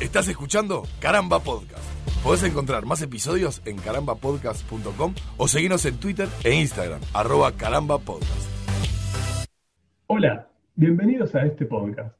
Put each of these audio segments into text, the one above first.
Estás escuchando Caramba Podcast. Podés encontrar más episodios en carambapodcast.com o seguirnos en Twitter e Instagram, arroba carambapodcast. Hola, bienvenidos a este podcast.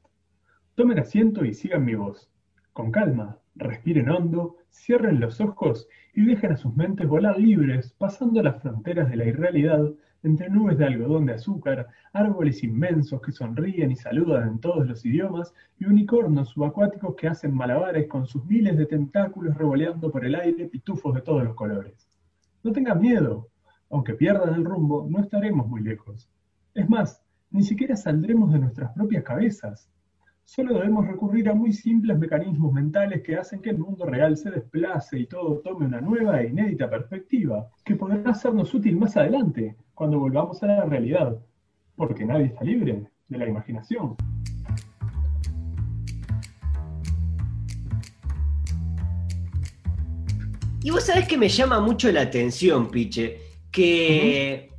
Tomen asiento y sigan mi voz. Con calma, respiren hondo, cierren los ojos y dejen a sus mentes volar libres, pasando las fronteras de la irrealidad entre nubes de algodón de azúcar, árboles inmensos que sonríen y saludan en todos los idiomas, y unicornos subacuáticos que hacen malabares con sus miles de tentáculos revoleando por el aire pitufos de todos los colores. No tengan miedo, aunque pierdan el rumbo, no estaremos muy lejos. Es más, ni siquiera saldremos de nuestras propias cabezas. Solo debemos recurrir a muy simples mecanismos mentales que hacen que el mundo real se desplace y todo tome una nueva e inédita perspectiva, que podrá sernos útil más adelante, cuando volvamos a la realidad, porque nadie está libre de la imaginación. Y vos sabés que me llama mucho la atención, Piche, que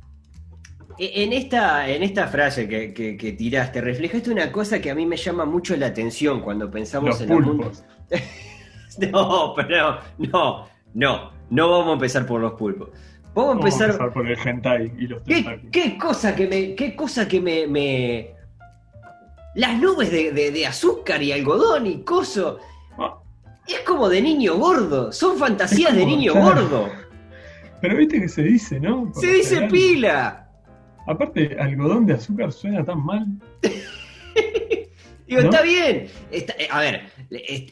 en, esta, en esta frase que, que, tiraste, reflejaste una cosa que a mí me llama mucho la atención cuando pensamos en el mundo. no, pero no, no, no vamos a empezar por los pulpos. Vamos a empezar, por el hentai y los ¿Qué, ¿Qué, cosa que me, qué cosa que me, me... las nubes de, de, azúcar y algodón y coso. Ah. Es como de niño gordo, son fantasías de niño gordo. Pero viste que se dice, ¿no? se dice pila. Aparte, algodón de azúcar suena tan mal. Digo, está bien. Eh, a ver,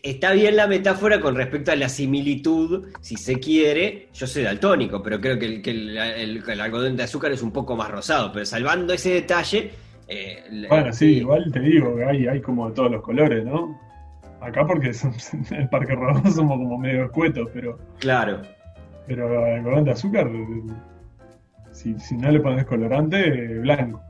está bien la metáfora con respecto a la similitud, si se quiere. Yo soy daltónico, pero creo que el, algodón de azúcar es un poco más rosado. Pero salvando ese detalle. Eh, bueno, sí, igual te digo que hay, hay como de todos los colores, ¿no? Acá porque en el Parque Rodó somos como medio escuetos, pero. Claro. Pero algodón de azúcar si, no le pones colorante, blanco.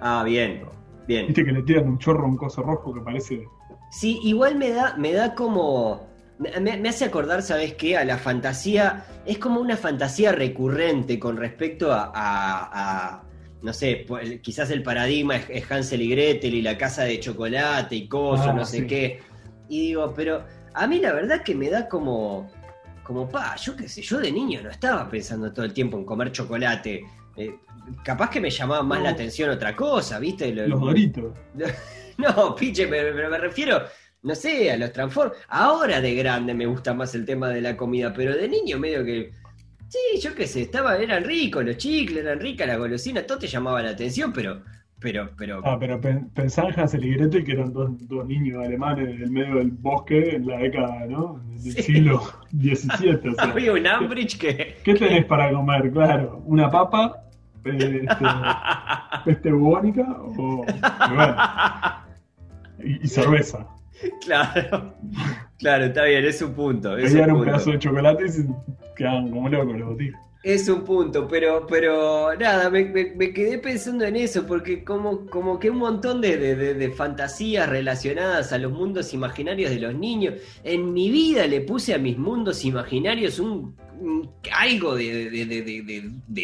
Ah, bien, bien. Viste que le tiran un chorro, un coso rojo que parece. Sí, igual me da, me da como. Me, hace acordar, ¿sabes qué? A la fantasía. Es como una fantasía recurrente con respecto a. no sé, quizás el paradigma es, Hansel y Gretel y la casa de chocolate y cosas, ah, no sé qué. Y digo, pero a mí la verdad que me da como como, pa, yo qué sé, yo de niño no estaba pensando todo el tiempo en comer chocolate. Eh, capaz que me llamaba más la atención otra cosa, ¿viste? Los doritos. no, piche, pero, me refiero, no sé, a los Transformers. Ahora de grande me gusta más el tema de la comida, pero de niño medio que... Sí, yo qué sé, estaba, eran ricos los chicles, eran ricas las golosinas, todo te llamaba la atención, pero pero, pero... Ah, pero pensá en Hansel y Gretel, que eran dos, dos, niños alemanes en el medio del bosque en la década, ¿no? Del siglo XVII. O sea, Había un Ambridge que... ¿Qué tenés para comer? Claro, una papa, este, peste bubónica o... y, cerveza. Claro, claro, está bien, es un punto. Es un, un pedazo de chocolate y se quedaban como locos los botitos. Es un punto, pero, pero nada, me, quedé pensando en eso, porque como, como que un montón de, fantasías relacionadas a los mundos imaginarios de los niños. En mi vida le puse a mis mundos imaginarios un, algo de,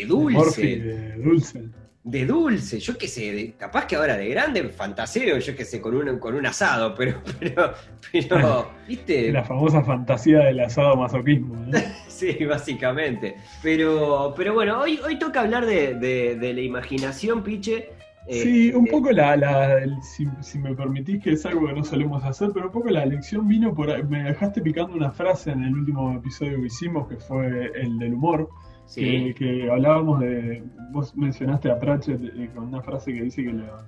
dulce. dulce de dulce, yo qué sé, capaz que ahora de grande fantaseo, yo qué sé, con un, con un asado, pero, pero, pero, ¿viste? La famosa fantasía del asado masoquismo. sí, básicamente. Pero, pero bueno, hoy, hoy toca hablar de, la imaginación, Piche. Eh, sí, un eh, poco la, la si, me permitís, que es algo que no solemos hacer, pero un poco la lección vino por, me dejaste picando una frase en el último episodio que hicimos, que fue el del humor que, hablábamos de. Vos mencionaste a Pratchett eh, con una frase que dice que la.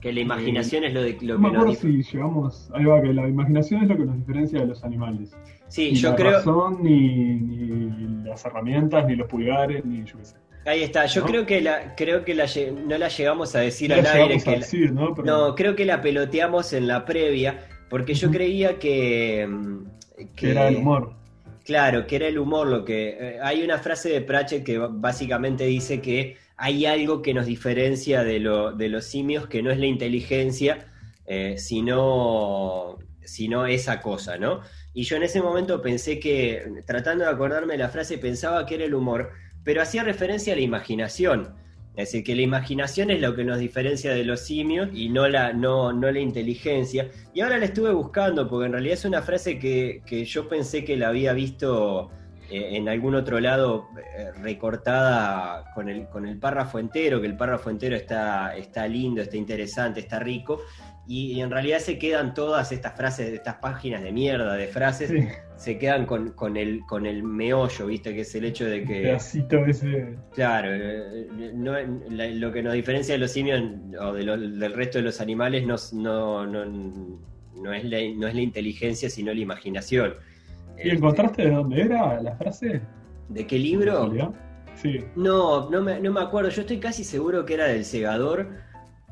Que la imaginación es lo, de, lo no que si llegamos. Ahí va, que la imaginación es lo que nos diferencia de los animales. Sí, ni yo la creo. Razón, ni, ni las herramientas, ni los pulgares, ni yo qué sé. Ahí está, yo creo que la, creo que la, no la llegamos a decir al aire. Que decir, ¿no? no, creo que la peloteamos en la previa, porque yo creía que, mm, que, era el humor. Claro, que era el humor lo que... Eh, hay una frase de Pratchett que básicamente dice que hay algo que nos diferencia de, lo, de los simios, que no es la inteligencia, eh, sino, sino esa cosa, ¿no? Y yo en ese momento pensé que, tratando de acordarme de la frase, pensaba que era el humor, pero hacía referencia a la imaginación. Es decir, que la imaginación es lo que nos diferencia de los simios y no la, no, no la inteligencia. Y ahora la estuve buscando porque en realidad es una frase que, yo pensé que la había visto en algún otro lado eh, recortada con el, con el párrafo entero, que el párrafo entero está, está lindo, está interesante, está rico, y, en realidad se quedan todas estas frases, estas páginas de mierda de frases, se quedan con, con, el, con el meollo, ¿viste? Que es el hecho de que... ese... Claro, eh, lo que nos diferencia de los simios o del resto de los animales no, no, no, no, es la, no es la inteligencia, sino la imaginación. ¿Y encontraste de dónde era la frase? ¿De qué libro? Sí. No, no me, no me acuerdo. Yo estoy casi seguro que era del segador,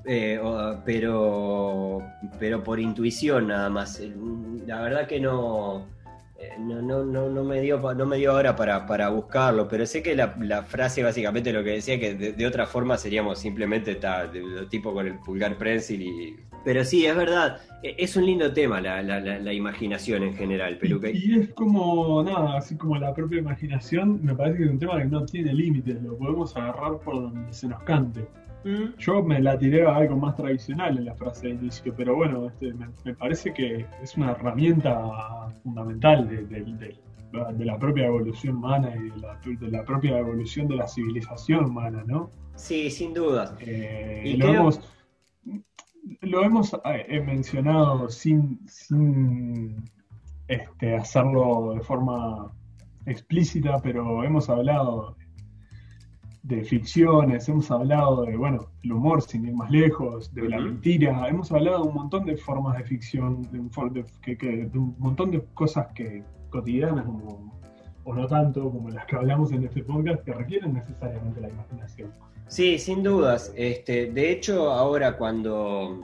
eh, pero, pero por intuición nada más. La verdad que no, eh, no, no, no, no, me dio no me dio ahora para, para buscarlo, pero sé que la, frase básicamente lo que decía que de, otra forma seríamos simplemente tipo con el pulgar prensil y pero sí, es verdad, e, es un lindo tema la, la, imaginación en general, Peluque. Y, es como, nada, así como la propia imaginación, me parece que es un tema que no tiene límites, lo podemos agarrar por donde se nos cante. Mm. Yo me la tiré a algo más tradicional en la frase de inicio, pero bueno, este, me, parece que es una herramienta fundamental de, la propia evolución humana y de la, propia evolución de la civilización humana, ¿no? Sí, sin duda. Eh, y lo lo hemos eh, mencionado sin, este, hacerlo de forma explícita, pero hemos hablado de ficciones, hemos hablado de, bueno, el humor sin ir más lejos, de la mentira, hemos hablado de un montón de formas de ficción, de un, un montón de cosas que cotidianas o no tanto como las que hablamos en este podcast que requieren necesariamente la imaginación. Sí, sin dudas. Este, de hecho, ahora cuando,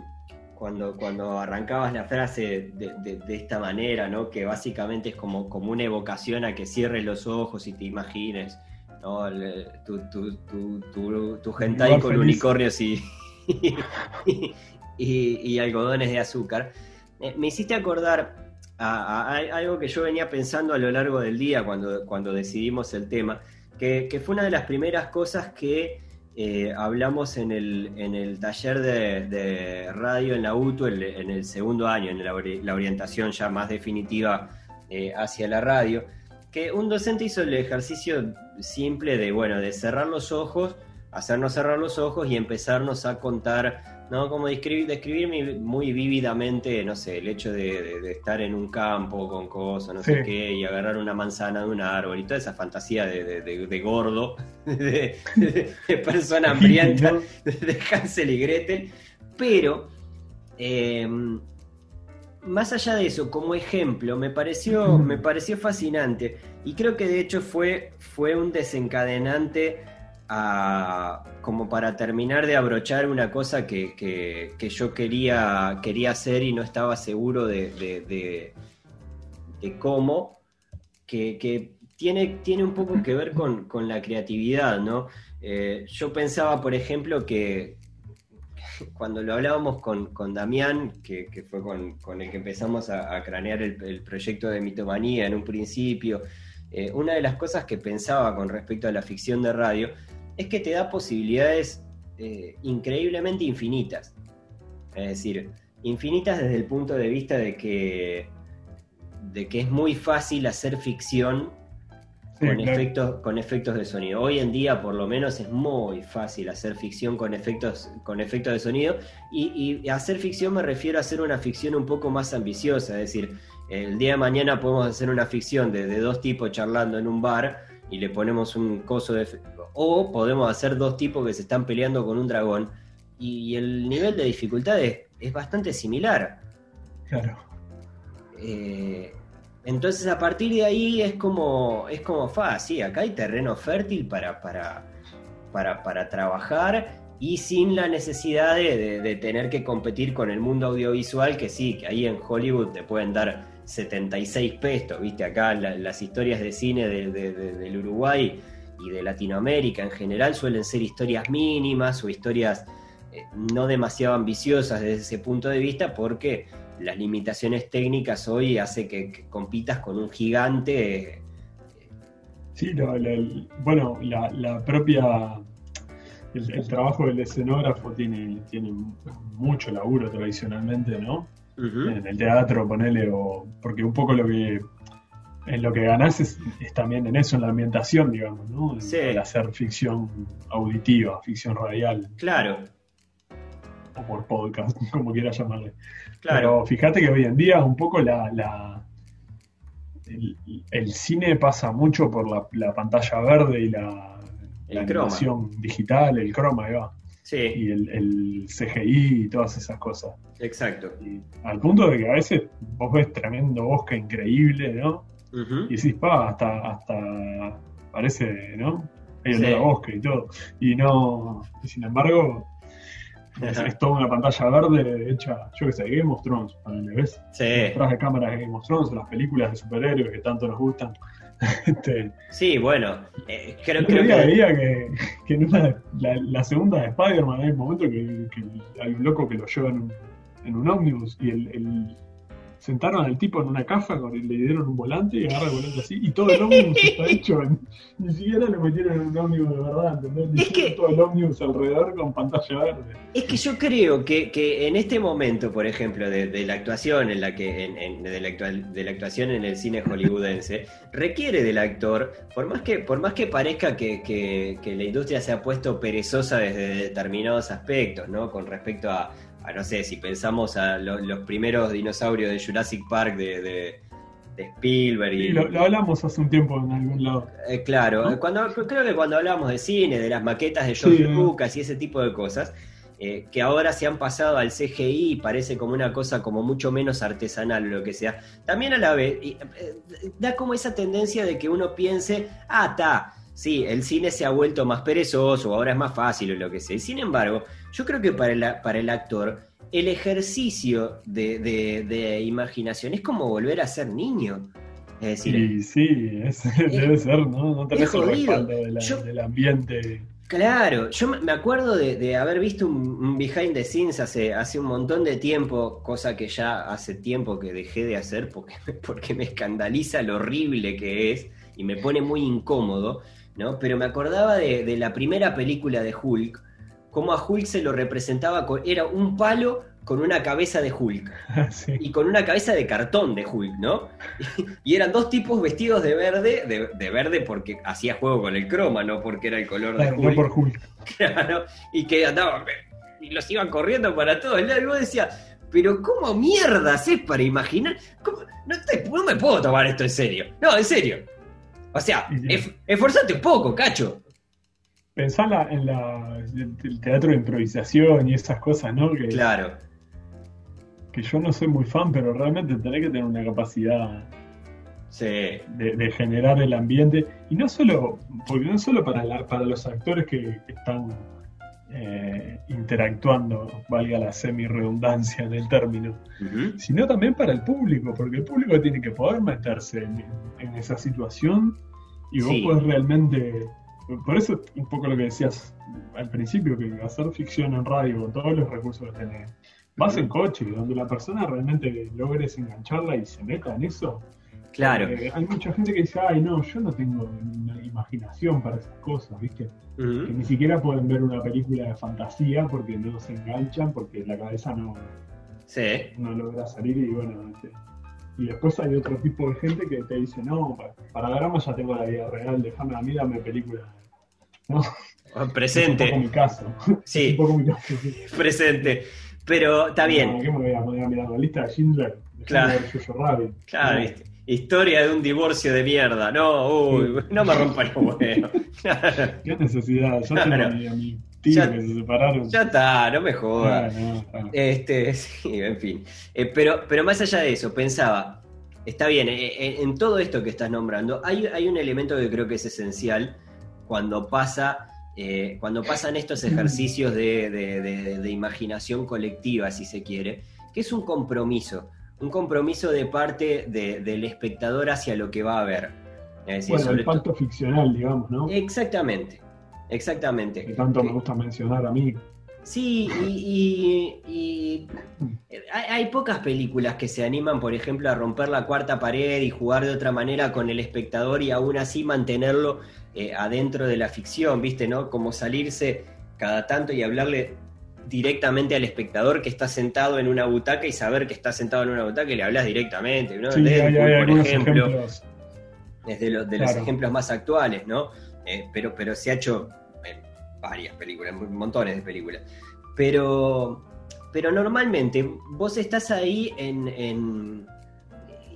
cuando, cuando arrancabas la frase de, esta manera, ¿no? que básicamente es como, como una evocación a que cierres los ojos y te imagines ¿no? tu, tu, tu, tu, hentai con unicornios y, y, algodones de azúcar, me hiciste acordar algo que yo venía pensando a lo largo del día cuando, cuando decidimos el tema, que, que fue una de las primeras cosas que eh, hablamos en el, en el taller de, radio en la UTU en el segundo año, en la, orientación ya más definitiva eh, hacia la radio, que un docente hizo el ejercicio simple de, bueno, de cerrar los ojos, hacernos cerrar los ojos y empezarnos a contar ¿no? Como describir, describir muy vívidamente, no sé, el hecho de, estar en un campo con cosas, no sé qué, y agarrar una manzana de un árbol y toda esa fantasía de, gordo, de, persona hambrienta, de Hansel y Gretel. Pero, em, más allá de eso, como ejemplo, me pareció, me pareció fascinante y creo que de hecho fue, fue un desencadenante como para terminar de abrochar una cosa que, yo quería, quería hacer y no estaba seguro de, de, cómo, que, tiene, tiene un poco que ver con, la creatividad, ¿no? Eh, yo pensaba, por ejemplo, que cuando lo hablábamos con, con Damián, que, fue con, el que empezamos a, cranear el, proyecto de mitomanía en un principio, eh, una de las cosas que pensaba con respecto a la ficción de radio es que te da posibilidades eh, increíblemente infinitas. Es decir, infinitas desde el punto de vista de que, de que es muy fácil hacer ficción con, efectos, con efectos de sonido. Hoy en día, por lo menos, es muy fácil hacer ficción con efectos, con efectos de sonido. Y, hacer ficción me refiero a hacer una ficción un poco más ambiciosa. Es decir, el día de mañana podemos hacer una ficción de, de dos tipos charlando en un bar y le ponemos un coso de, o podemos hacer dos tipos que se están peleando con un dragón. Y el nivel de dificultad es, bastante similar. Claro. Eh, entonces a partir de ahí es como, es como, fa, sí, acá hay terreno fértil para, para, para, trabajar y sin la necesidad de, tener que competir con el mundo audiovisual, que sí, que ahí en Hollywood te pueden dar 76 pesos, viste, acá las historias de cine del Uruguay y de Latinoamérica en general suelen ser historias mínimas o historias eh, no demasiado ambiciosas desde ese punto de vista porque las limitaciones técnicas hoy hace que, compitas con un gigante. Eh, sí, bueno, la, propia el, el trabajo del escenógrafo tiene, tiene mucho laburo tradicionalmente, ¿no? En el teatro, ponele, o porque un poco lo que en lo que ganás es, es también en eso, en la ambientación, digamos, ¿no? En- Sí. al hacer ficción auditiva, ficción radial, Claro, o por podcast, como quieras llamarle. claro. Pero fíjate que hoy en día un poco la, la- el, el cine pasa mucho por la, la pantalla verde y la, El la croma. animación digital, el croma, ahí va, Sí, y el, el CGI y todas esas cosas. exacto. Y al punto de que a veces vos ves tremendo bosque increíble, ¿no? Ujú. Y decís, pa, hasta, hasta parece, ¿no? Hay Sí. olor a bosque y todo. Y no, y sin embargo, es, es toda una pantalla verde hecha, yo que sé, Game of Thrones, ponele, ¿ves? Sí, Detrás de cámaras de Game of Thrones, las películas de superhéroes que tanto nos gustan. este, sí, bueno, eh, creo, creo día que... veía que, que en una, la, la segunda de Spider-Man hay un momento que, que hay un loco que lo lleva en un, en un ómnibus y el, el- sentaron al tipo en una caja, con, le dieron un volante y agarra el volante así, y todo el ómnibus está hecho en, ni siquiera lo metieron en un ómnibus de verdad, ¿entendés? Le Es hicieron que- todo el ómnibus alrededor con pantalla verde. Es que yo creo que, que en este momento, por ejemplo, de, de la actuación en la que en- en- de, la actual- de la actuación en el cine hollywoodense, requiere del actor, por más que, por más que parezca que, que- que la industria se ha puesto perezosa desde determinados aspectos, ¿no? Con respecto a, a, no sé, si pensamos a lo- los primeros dinosaurios de Jurassic Park de, de- de Spielberg y, Y lo, lo hablamos hace un tiempo en algún lado. eh, claro, ¿No? cuando, creo que cuando hablamos de cine, de las maquetas de George Sí. Lucas y ese tipo de cosas, eh, que ahora se han pasado al CGI y parece como una cosa como mucho menos artesanal o lo que sea, también a la vez y, eh, da como esa tendencia de que uno piense, ah, está, sí, el cine se ha vuelto más perezoso, ahora es más fácil o lo que sea. Sin embargo, yo creo que para el, para el actor, el ejercicio de, de- de imaginación es como volver a ser niño. Es decir, Y sí, es- debe ser, ¿no? No tenés el respaldo de la- Yo- del ambiente. Claro, yo me me acuerdo de, de haber visto un, un behind the scenes hace, hace un montón de tiempo, cosa que ya hace tiempo que dejé de hacer porque, porque me escandaliza lo horrible que es y me pone muy incómodo, ¿no? Pero me acordaba de, de la primera película de Hulk, cómo a Hulk se lo representaba, con, era un palo con una cabeza de Hulk Sí. y con una cabeza de cartón de Hulk, ¿no? Y eran dos tipos vestidos de verde, de, de verde porque hacía juego con el croma, no porque era el color de Hulk. no por Hulk. Claro, y que andaban y los iban corriendo para todos lados. Y vos decías, pero ¿cómo mierdas es para imaginar? No, te- no me puedo tomar esto en serio. No, en serio. O sea, sí. esforzate un poco, cacho. Pensá en, la- en la- el teatro de improvisación y esas cosas, ¿no? Que, Claro, que yo no soy muy fan, pero realmente tenés que tener una capacidad sí, de, de generar el ambiente. Y no solo, porque no solo para, la- para los actores que, que están eh, interactuando, valga la semi-redundancia en el término, sino también para el público, porque el público tiene que poder meterse en, en esa situación y vos Sí. podés realmente. Por eso, un poco lo que decías al principio, que hacer ficción en radio con todos los recursos que tenés, vas en coche, donde la persona realmente logres engancharla y se meta en eso. claro. Eh, hay mucha gente que dice, ay, no, yo no tengo una imaginación para esas cosas, ¿viste? Que ni siquiera pueden ver una película de fantasía porque no se enganchan, porque la cabeza no, Sí, no logra salir y bueno, este, y después hay otro tipo de gente que te dice, no, pa- para drama ya tengo la vida real, déjame a mí, dame película. ¿No? Es un poco presente. mi caso. Sí, un poco mi caso, sí. presente. Pero está bien. No, ¿Qué me voy a poner a mirar la lista de Schindler? Déjame Claro. Jojo Rabbit. Claro, No, ¿viste? Historia de un divorcio de mierda. No, uy, no me rompa los huevos. ¿Qué necesidad? Yo Claro. tengo a mi, Ya- que se separaron. Ya está, no me jodas. no, ah. Este, sí, en fin. Eh, pero, pero más allá de eso, pensaba, está bien, eh, eh, en todo esto que estás nombrando, hay, hay un elemento que creo que es esencial cuando pasa. eh, cuando pasan estos ejercicios de, de- de- de imaginación colectiva, si se quiere, que es un compromiso, un compromiso de parte de- del espectador hacia lo que va a ver. Es decir, Bueno, el pacto ficcional, digamos, ¿no? Exactamente, exactamente. Que tanto me gusta mencionar a mí. Sí, y, y- y hay, hay pocas películas que se animan, por ejemplo, a romper la cuarta pared y jugar de otra manera con el espectador y aún así mantenerlo eh, adentro de la ficción, ¿viste? ¿No? Como salirse, cada tanto y hablarle directamente al espectador que está sentado en una butaca y saber que está sentado en una butaca y le hablas directamente, ¿no? Sí, Deadpool, hay, hay por ejemplo, ejemplos. es de, los- de los ejemplos más actuales, ¿no? Eh, pero, pero se ha hecho varias películas, montones de películas. Pero, pero normalmente vos estás ahí en, en-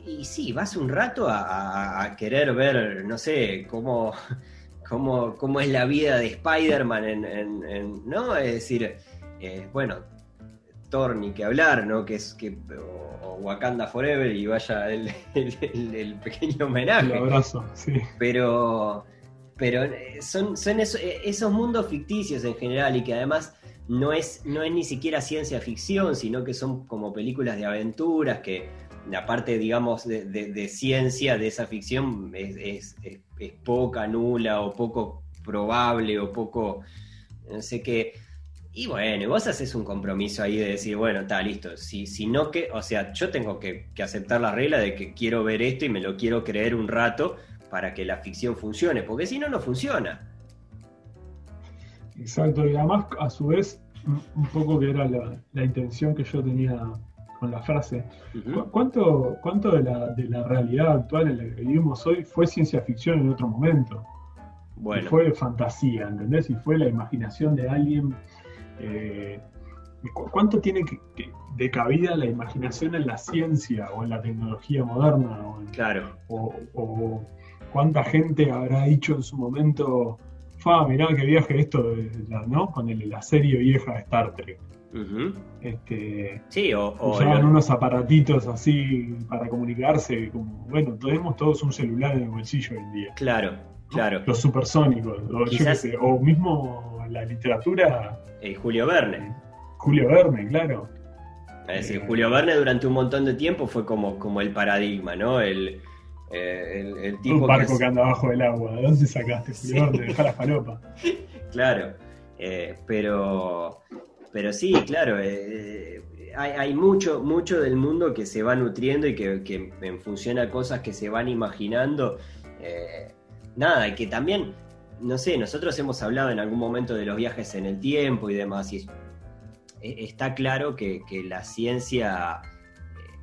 y sí, vas un rato a, a- a querer ver, no sé, cómo, cómo, cómo es la vida de Spider-Man, en, en- en- ¿no? Es decir, eh, bueno, Thor ni que hablar, ¿no? Que es que o, o Wakanda Forever y vaya el, el- el- el pequeño homenaje El abrazo, sí. pero pero eh, son, son eh, esos mundos ficticios en general y que además no es, no es ni siquiera ciencia ficción, sino que son como películas de aventuras que la parte, digamos, de, de- de ciencia de esa ficción es, poca, nula o poco probable o poco, no sé qué. Y bueno, vos haces un compromiso ahí de decir, bueno, está listo. Si, si no que, o sea, yo tengo que, que aceptar la regla de que quiero ver esto y me lo quiero creer un rato para que la ficción funcione, porque si no, no funciona. Exacto, y además a su vez, un- poco que era la, la intención que yo tenía con la frase. Ujú. ¿Cu- ¿Cuánto, cuánto de, la, de la realidad actual en la que vivimos hoy fue ciencia ficción en otro momento? Y Bueno, fue fantasía, ¿entendés? Y fue la imaginación de alguien. eh, y cu- ¿Cuánto tiene que- que- de cabida la imaginación en la ciencia o en la tecnología moderna? O, en- claro, o- o cuánta gente habrá dicho en su momento, fa, mirá qué viaje esto, de la, ¿no? Con el- la serie vieja de Star Trek. Este, sí, o, o usaban unos aparatitos así para comunicarse, como, bueno, tenemos todos un celular en el bolsillo hoy en día. claro, claro. Los supersónicos, o, yo qué Quizás- sé, o mismo la literatura, Eh, Julio Verne. Julio Verne, claro. Es decir, Eh. Julio Verne durante un montón de tiempo fue como, como el paradigma, ¿no? El, eh, el, el tipo un que barco es- que, anda abajo del agua. ¿De dónde sacaste, Sí. Verne? Dejá la falopa. Claro, eh, pero, pero sí, claro, eh, hay, hay mucho, mucho del mundo que se va nutriendo y que, que en función a cosas que se van imaginando, nada, y que también, no sé, nosotros hemos hablado en algún momento de los viajes en el tiempo y demás, y eh, está claro que, que la ciencia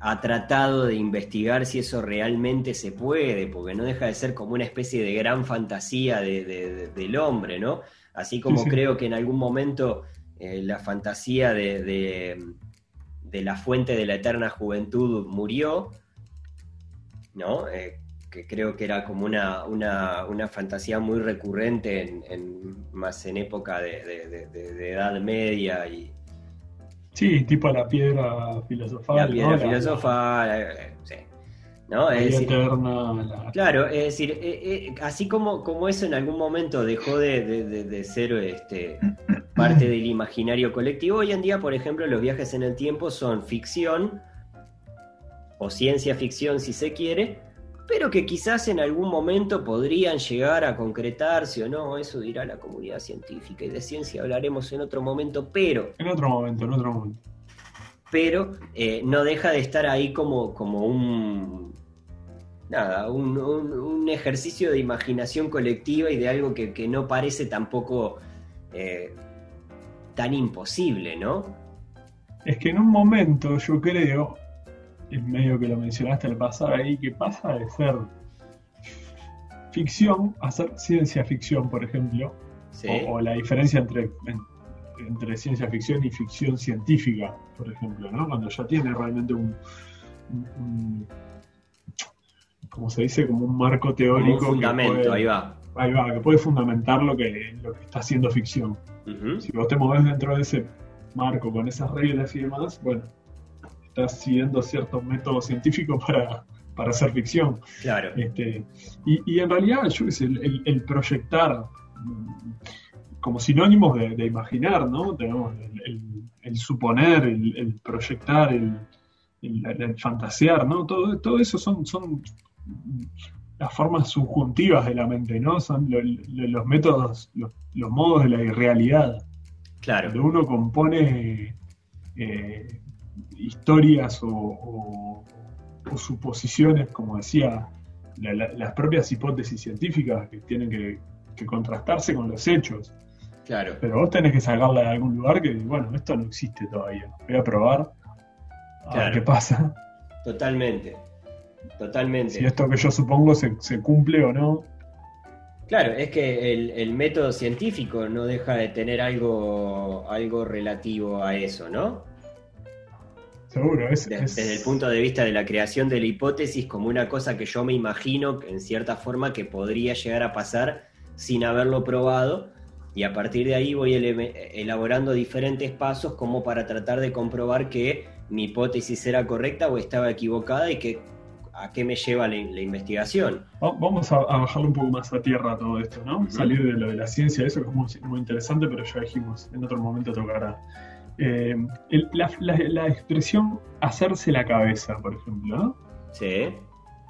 ha tratado de investigar si eso realmente se puede, porque no deja de ser como una especie de gran fantasía de- de- de- del hombre, ¿no? Así como Sí, sí. creo que en algún momento eh, la fantasía de, la fuente de la eterna juventud murió, ¿no? Eh, que creo que era como una, una, una fantasía muy recurrente en, en- más en época de Edad Media y Sí, tipo la piedra filosofal. la piedra ¿no? filosofal, eh, eh, sí. ¿no? La, Es decir, eterna. la- Claro, es decir, eh, eh, así como, como eso en algún momento dejó de, de- de- de ser este, parte del imaginario colectivo, hoy en día, por ejemplo, los viajes en el tiempo son ficción o ciencia ficción si se quiere, pero que quizás en algún momento podrían llegar a concretarse o no, eso dirá la comunidad científica y de ciencia hablaremos en otro momento, pero En otro momento, en otro momento. pero eh, no deja de estar ahí como, como un nada, un, un- un ejercicio de imaginación colectiva y de algo que, que no parece tampoco eh, tan imposible, ¿no? Es que en un momento yo creo, medio que lo mencionaste al pasar ahí, que pasa de ser ficción a ser ciencia ficción, por ejemplo, Sí, o, o la diferencia entre, en- entre ciencia ficción y ficción científica, por ejemplo, ¿no? Cuando ya tiene realmente un, un- un- como se dice, como un marco como teórico. un que fundamento, puede- ahí va. ahí va, que puede fundamentar lo que, lo que está haciendo ficción. Si vos te movés dentro de ese marco con esas reglas y demás, bueno, estás siguiendo ciertos métodos científicos para, para hacer ficción. Claro, Este, y, y en realidad, yo el, el- el proyectar mm, como sinónimos de, de imaginar, ¿no? Tenemos el, suponer, el, proyectar, el, fantasear, ¿no? Todo, todo eso son, son las formas subjuntivas de la mente, ¿no? Son lo- lo- los métodos, los, los modos de la irrealidad claro, donde uno compone eh, historias o, o- o suposiciones, como decía, la- la- las propias hipótesis científicas que tienen que, que contrastarse con los hechos. Claro. Pero vos tenés que sacarla de algún lugar que, bueno, esto no existe todavía. Voy a probar a Claro. ver qué pasa. Totalmente. Totalmente. Si esto que yo supongo se, se cumple o no. Claro, es que el, el método científico no deja de tener algo, algo relativo a eso, ¿no? Seguro, es, es- Desde el punto de vista de la creación de la hipótesis como una cosa que yo me imagino en cierta forma que podría llegar a pasar sin haberlo probado y a partir de ahí voy elaborando diferentes pasos como para tratar de comprobar que mi hipótesis era correcta o estaba equivocada y que a qué me lleva la, la investigación. Va- Vamos a, a bajarle un poco más a tierra todo esto, ¿no? Salir de lo de la ciencia, eso que es muy, muy interesante, pero ya dijimos, en otro momento tocará. Eh, el- la, la- la expresión hacerse la cabeza, por ejemplo, ¿no? Sí,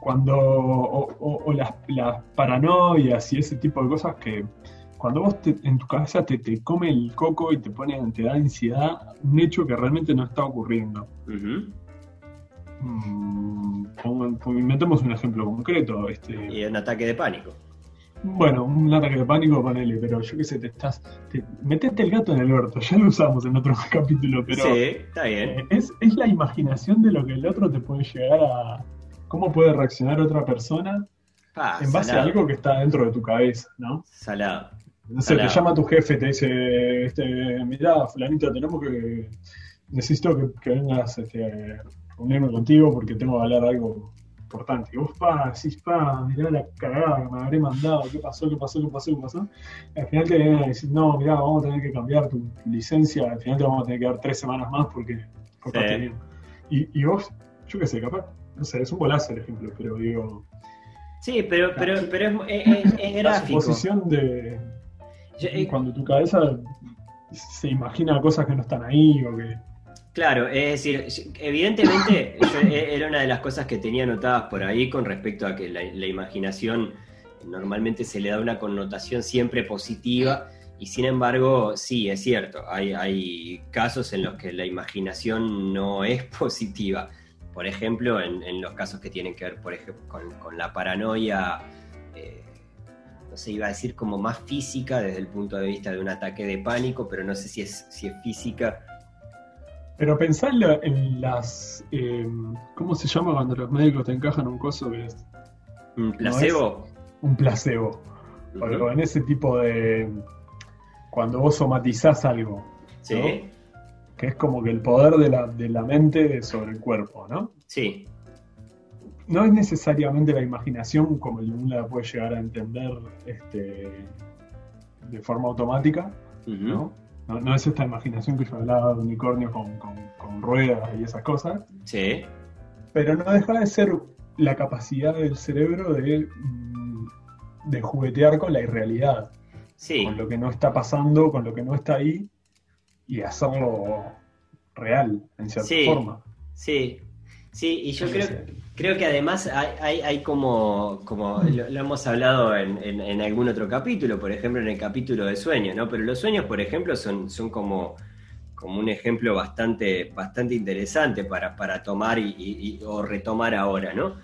Cuando, o, o- o las, las paranoias y ese tipo de cosas que cuando vos te- en tu cabeza te, te come el coco y te pone, te da ansiedad, un hecho que realmente no está ocurriendo. Mm, pongo- inventemos un ejemplo concreto. Este, y un ataque de pánico. Bueno, un ataque de pánico, ponele, pero yo qué sé, te estás. Te, metete el gato en el orto, ya lo usamos en otro capítulo, pero sí, está bien. eh, es, es la imaginación de lo que el otro te puede llegar a. cómo puede reaccionar otra persona Pa, en base a algo que está dentro de tu cabeza, ¿no? salado. No sé, te llama tu jefe, te dice, este, mirá, fulanito, tenemos que. necesito que, que vengas este, a reunirme contigo porque tengo que hablar algo importante. Y vos, pa, decís, pa, mirá la cagada que me habré mandado, qué pasó, qué pasó, qué pasó, qué pasó. Al final te vienen a decir, no, mirá, vamos a tener que cambiar tu licencia, al final te vamos a tener que dar tres semanas más porque portaste Sí. bien. Y, y vos, yo qué sé, capaz, no sé, es un bolazo el ejemplo, pero digo, Sí, pero, pero, pero es, es- es- es la gráfico. suposición de Yo- eh, cuando tu cabeza se imagina cosas que no están ahí o que Claro, es decir, evidentemente e- era una de las cosas que tenía anotadas por ahí con respecto a que la, imaginación normalmente se le da una connotación siempre positiva y sin embargo, sí, es cierto, hay, casos en los que la imaginación no es positiva. Por ejemplo, en, los casos que tienen que ver por ejemplo, con, con la paranoia, eh, no sé, iba a decir como más física desde el punto de vista de un ataque de pánico, pero no sé si es, si es física. Pero pensá en, la- en las eh, ¿cómo se llama cuando los médicos te encajan un coso que es ¿Un placebo? un placebo? Ujú. o en ese tipo de cuando vos somatizás algo, Sí, que es como que el poder de la, de la mente sobre el cuerpo, ¿no? sí, No es necesariamente la imaginación como uno la puede llegar a entender este, de forma automática, ¿no? No, no es esta imaginación que yo hablaba de unicornio con, con- con ruedas y esas cosas, sí, pero no deja de ser la capacidad del cerebro de, mm, de juguetear con la irrealidad, sí, con lo que no está pasando, con lo que no está ahí, y hacerlo real, en cierta Sí. forma. sí, sí, y yo creo, creo que además hay, hay, hay como, como lo, lo hemos hablado en, en- en algún otro capítulo, por ejemplo en el capítulo de sueños, ¿no? Pero los sueños, por ejemplo, son, son como, como un ejemplo bastante, bastante interesante para, para tomar y, y- y- o retomar ahora, ¿no?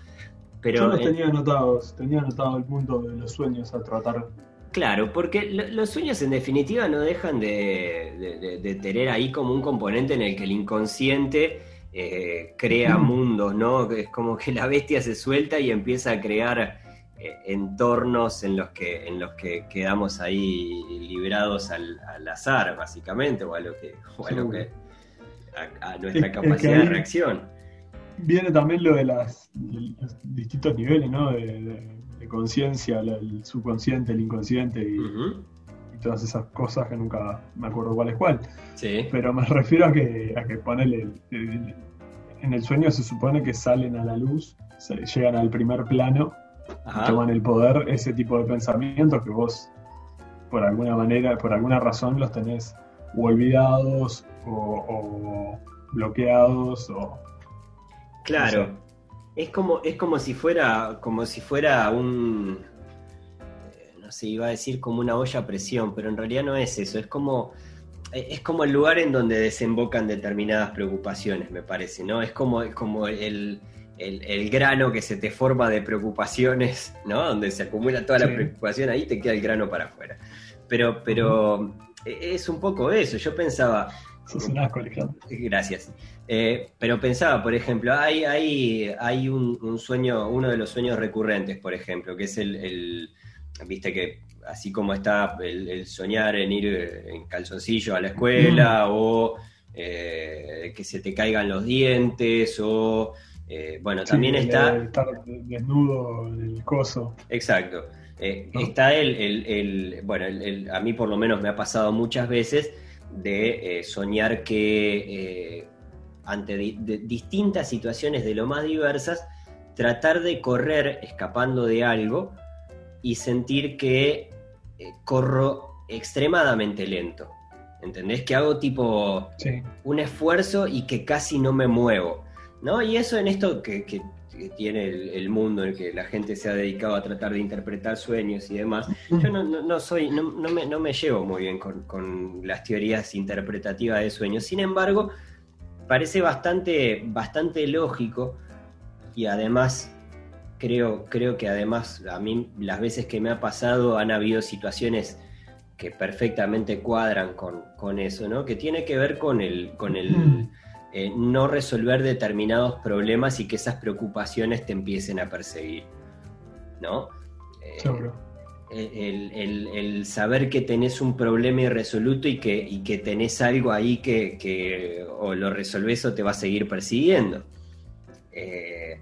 Pero Yo los en- tenía anotados, tenía anotado el punto de los sueños a tratar. Claro, porque lo- los sueños en definitiva no dejan de, de- de- de tener ahí como un componente en el que el inconsciente eh, crea mundos, ¿no? Es como que la bestia se suelta y empieza a crear eh, entornos en los que en los que quedamos ahí librados al, al azar, básicamente, o a lo que, o a, lo Seguro. que a, a nuestra Es- es que capacidad de reacción. Viene también lo de las, de los distintos niveles, ¿no? De, de- de conciencia, el subconsciente, el inconsciente y todas esas cosas que nunca me acuerdo cuál es cuál. Sí, Pero me refiero a que, a que ponele, el- en el sueño se supone que salen a la luz, llegan al primer plano, ajá, toman el poder, ese tipo de pensamientos que vos, por alguna manera, por alguna razón, los tenés o olvidados o, o bloqueados o... Claro. No sé. Es como, es como si fuera, como si fuera un eh, sé, iba a decir como una olla a presión, pero en realidad no es eso, es como eh, es como el lugar en donde desembocan determinadas preocupaciones, me parece, ¿no? Es como, es como el, el- el grano que se te forma de preocupaciones, ¿no? Donde se acumula toda la Sí. preocupación, ahí te queda el grano para afuera. Pero, pero e, es un poco eso. Yo pensaba. Sos un asco, Alejandro. Gracias. Eh, pero pensaba, por ejemplo, hay, hay, hay un, sueño, uno de los sueños recurrentes, por ejemplo, que es el, viste que así como está el, soñar en ir en calzoncillo a la escuela mm. o eh, que se te caigan los dientes o eh, bueno, también está... Estar desnudo el coso. Exacto. Eh, está el, bueno, a mí por lo menos me ha pasado muchas veces de soñar que ante distintas situaciones de lo más diversas, tratar de correr escapando de algo y sentir que corro extremadamente lento. ¿Entendés? Que hago tipo un esfuerzo y que casi no me muevo. ¿No? Y eso en esto que, tiene el, mundo en el que la gente se ha dedicado a tratar de interpretar sueños y demás, yo no, soy, no, me, no, me, llevo muy bien con, las teorías interpretativas de sueños. Sin embargo, parece bastante, bastante lógico y además creo, creo que además a mí las veces que me ha pasado han habido situaciones que perfectamente cuadran con, eso, ¿no? Que tiene que ver con el, con el eh, no resolver determinados problemas y que esas preocupaciones te empiecen a perseguir, ¿no? Eh, el, saber que tenés un problema irresoluto y que, y que tenés algo ahí que, o lo resolvés o te va a seguir persiguiendo. Eh,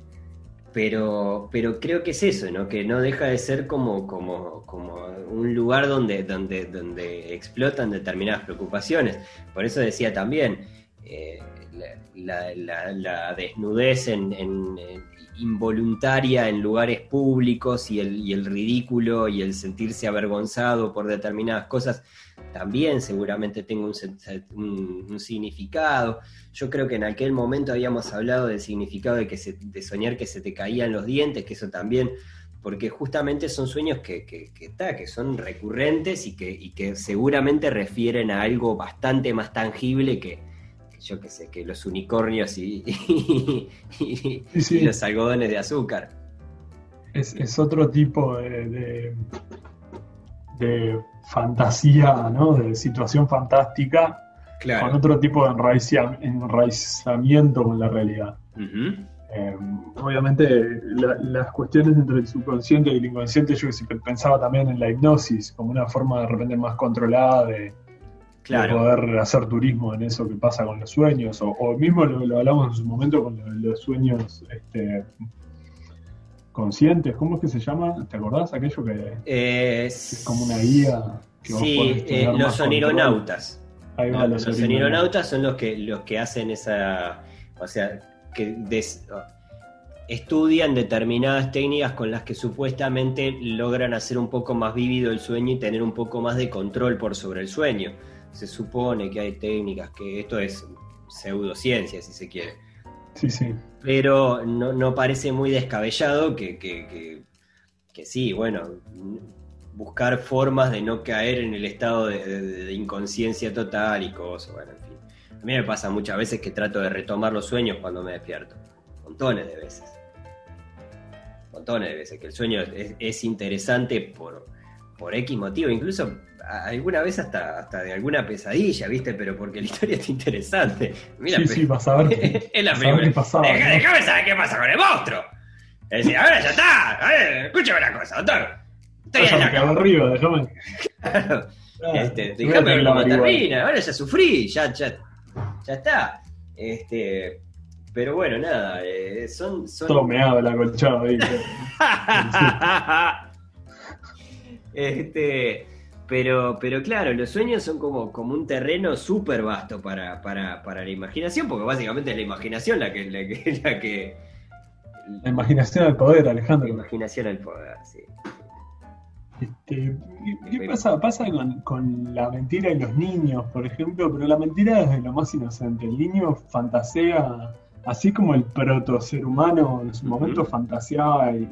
pero, pero creo que es eso, ¿no? Que no deja de ser como, como, como un lugar donde, donde, donde explotan determinadas preocupaciones. Por eso decía también, eh, la, desnudez en, involuntaria en lugares públicos y el, y el ridículo y el sentirse avergonzado por determinadas cosas también seguramente tenga un, significado. Yo creo que en aquel momento habíamos hablado del significado de, que de soñar que se te caían los dientes, que eso también, porque justamente son sueños que, que, que son recurrentes y que, que seguramente refieren a algo bastante más tangible que, yo qué sé, que los unicornios y, los algodones de azúcar. Es, otro tipo de de fantasía, ¿no? de situación fantástica, con otro tipo de enraizamiento con la realidad. Eh, obviamente las cuestiones entre el subconsciente y el inconsciente, yo pensaba también en la hipnosis como una forma de repente más controlada de, poder hacer turismo en eso que pasa con los sueños, o, mismo lo, hablamos en su momento con los sueños este, conscientes, ¿cómo es que se llama? ¿Te acordás aquello que, es como una guía? sí, eh, los sonironautas. los, sonironautas son los que, los que hacen esa, o sea, que estudian determinadas técnicas con las que supuestamente logran hacer un poco más vívido el sueño y tener un poco más de control por sobre el sueño. Se supone que hay técnicas que esto es pseudociencia, si se quiere Sí, sí. Pero no, parece muy descabellado que, que, sí, bueno, buscar formas de no caer en el estado de, inconsciencia total y cosas, bueno, en fin. A mí me pasa muchas veces que trato de retomar los sueños cuando me despierto. Montones de veces. Montones de veces. Que el sueño es, interesante por, por X motivo. Incluso alguna vez hasta, hasta de alguna pesadilla, ¿viste? Pero porque la historia es interesante. Mira, sí, sí, vas a ver qué, es la Qué pasaba, Déjame saber qué pasa con el monstruo. Es decir, a ver, ya está. A ver, escúchame una cosa, doctor. Estoy en la cama. arriba, déjame. Claro. este, déjame ver cómo termina. Ahora ya sufrí, ya, ya, ya está. Este, pero bueno, nada, eh, son, son. Todo meado la colchada ahí. este. Pero, pero claro, los sueños son como, como un terreno súper vasto para, para, para, la imaginación, porque básicamente es la imaginación la que... La que, la, que, la imaginación al poder, Alejandro. La imaginación al poder, sí. Este, ¿Qué pasa, pasa con, la mentira de los niños, por ejemplo? Pero la mentira es de lo más inocente. El niño fantasea, así como el proto ser humano en su momento fantaseaba y,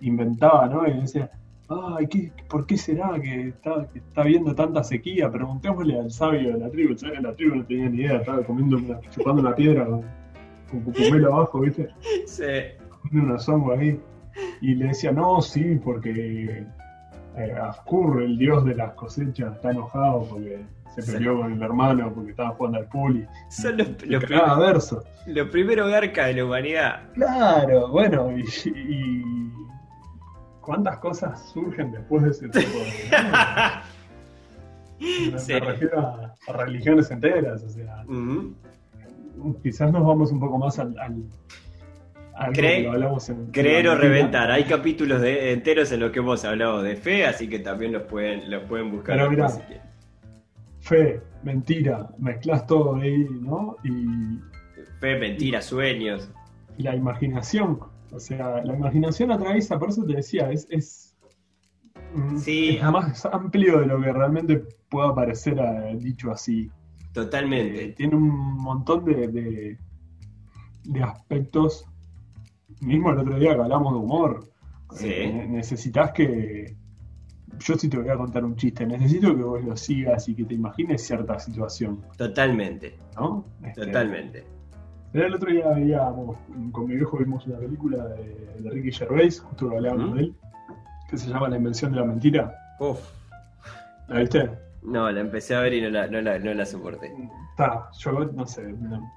inventaba, ¿no? Y decía, ay, ¿qué, ¿por qué será que está, que está viendo tanta sequía? Preguntémosle al sabio de la tribu. El la tribu no tenía ni idea, estaba comiendo chupando una piedra con, con abajo, ¿viste? Sí. Comiendo una sombra ahí. Y le decía, no, sí, porque eh, Afkur, el dios de las cosechas, está enojado porque se Sí. peleó con el hermano porque estaba jugando al puli. Son los, Y los, cagaba prim- verso. los primeros garcas de la humanidad. Claro, bueno, y, y cuántas cosas surgen después de ese tipo de... Me, Sí. me refiero a, a religiones enteras, o sea, quizás nos vamos un poco más al... al Cre- en- Creer en o reventar. Hay capítulos de- enteros en los que hemos hablado de fe, así que también los pueden, los pueden buscar. Pero mirá. Fe, mentira, mezclas todo ahí, ¿no? Y Fe, mentira, sueños. y la imaginación. O sea, la imaginación atraviesa, por eso te decía, es, es, mm, Sí, es más amplio de lo que realmente pueda parecer eh, dicho así. Eh, Totalmente. tiene un montón de, de, de aspectos. Mismo el otro día que hablamos de humor. Sí. Eh, necesitas que. Yo sí te voy a contar un chiste. Necesito que vos lo sigas y que te imagines cierta situación, Totalmente. ¿no? Este, Totalmente. El otro día veíamos, con mi viejo vimos una película de, de Ricky Gervais, justo lo hablábamos ¿Mm? de él, que se llama La invención de la mentira. Uf. ¿La viste? No, la empecé a ver y no la, no la, no la soporté. Está, yo no sé. no-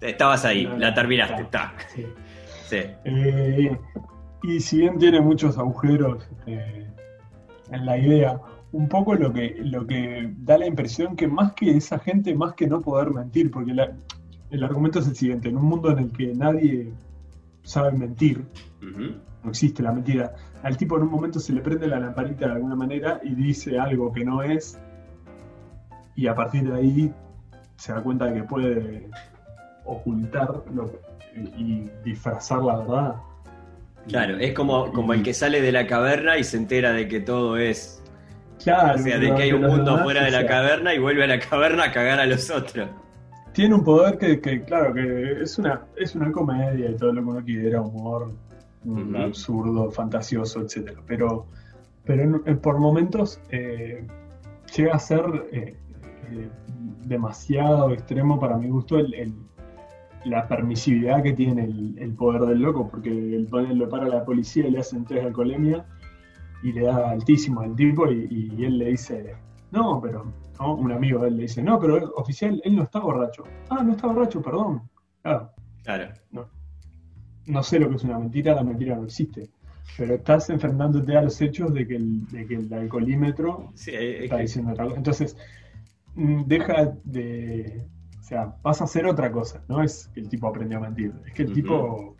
Estabas ahí, la terminaste. Está. sí. Sí. Eh, y si bien tiene muchos agujeros eh, en la idea, un poco lo que, lo que da la impresión que más que esa gente, más que no poder mentir, porque la- el argumento es el siguiente, en un mundo en el que nadie sabe mentir, no existe la mentira, al tipo en un momento se le prende la lamparita de alguna manera y dice algo que no es, y a partir de ahí se da cuenta de que puede ocultar lo- y disfrazar la verdad. Claro, es como, como el que sale de la caverna y se entera de que todo es. Claro, O sea, de que hay un mundo fuera de la caverna y vuelve a la caverna a cagar a los otros. Tiene un poder que, que, claro, que es una, es una comedia y todo lo que uno quiera, humor mm, absurdo, fantasioso, etcétera. Pero, pero en- en- por momentos eh, llega a ser eh, eh, demasiado extremo para mi gusto el, el- la permisividad que tiene el, el poder del loco, porque el poder lo para la policía y le hacen de alcoholemia y le da altísimo al tipo y, y él le dice, no, pero ¿no? un amigo de él le dice, no, pero oficial, él no está borracho. Ah, no está borracho, perdón. Claro, Claro. no sé lo que es una mentira, la mentira no existe. Pero estás enfrentándote a los hechos de que el, de que el alcoholímetro Sí, es está que- diciendo otra cosa. Entonces, mm, deja de. O sea, pasa a ser otra cosa. No es que el tipo aprendió a mentir. Es que el tipo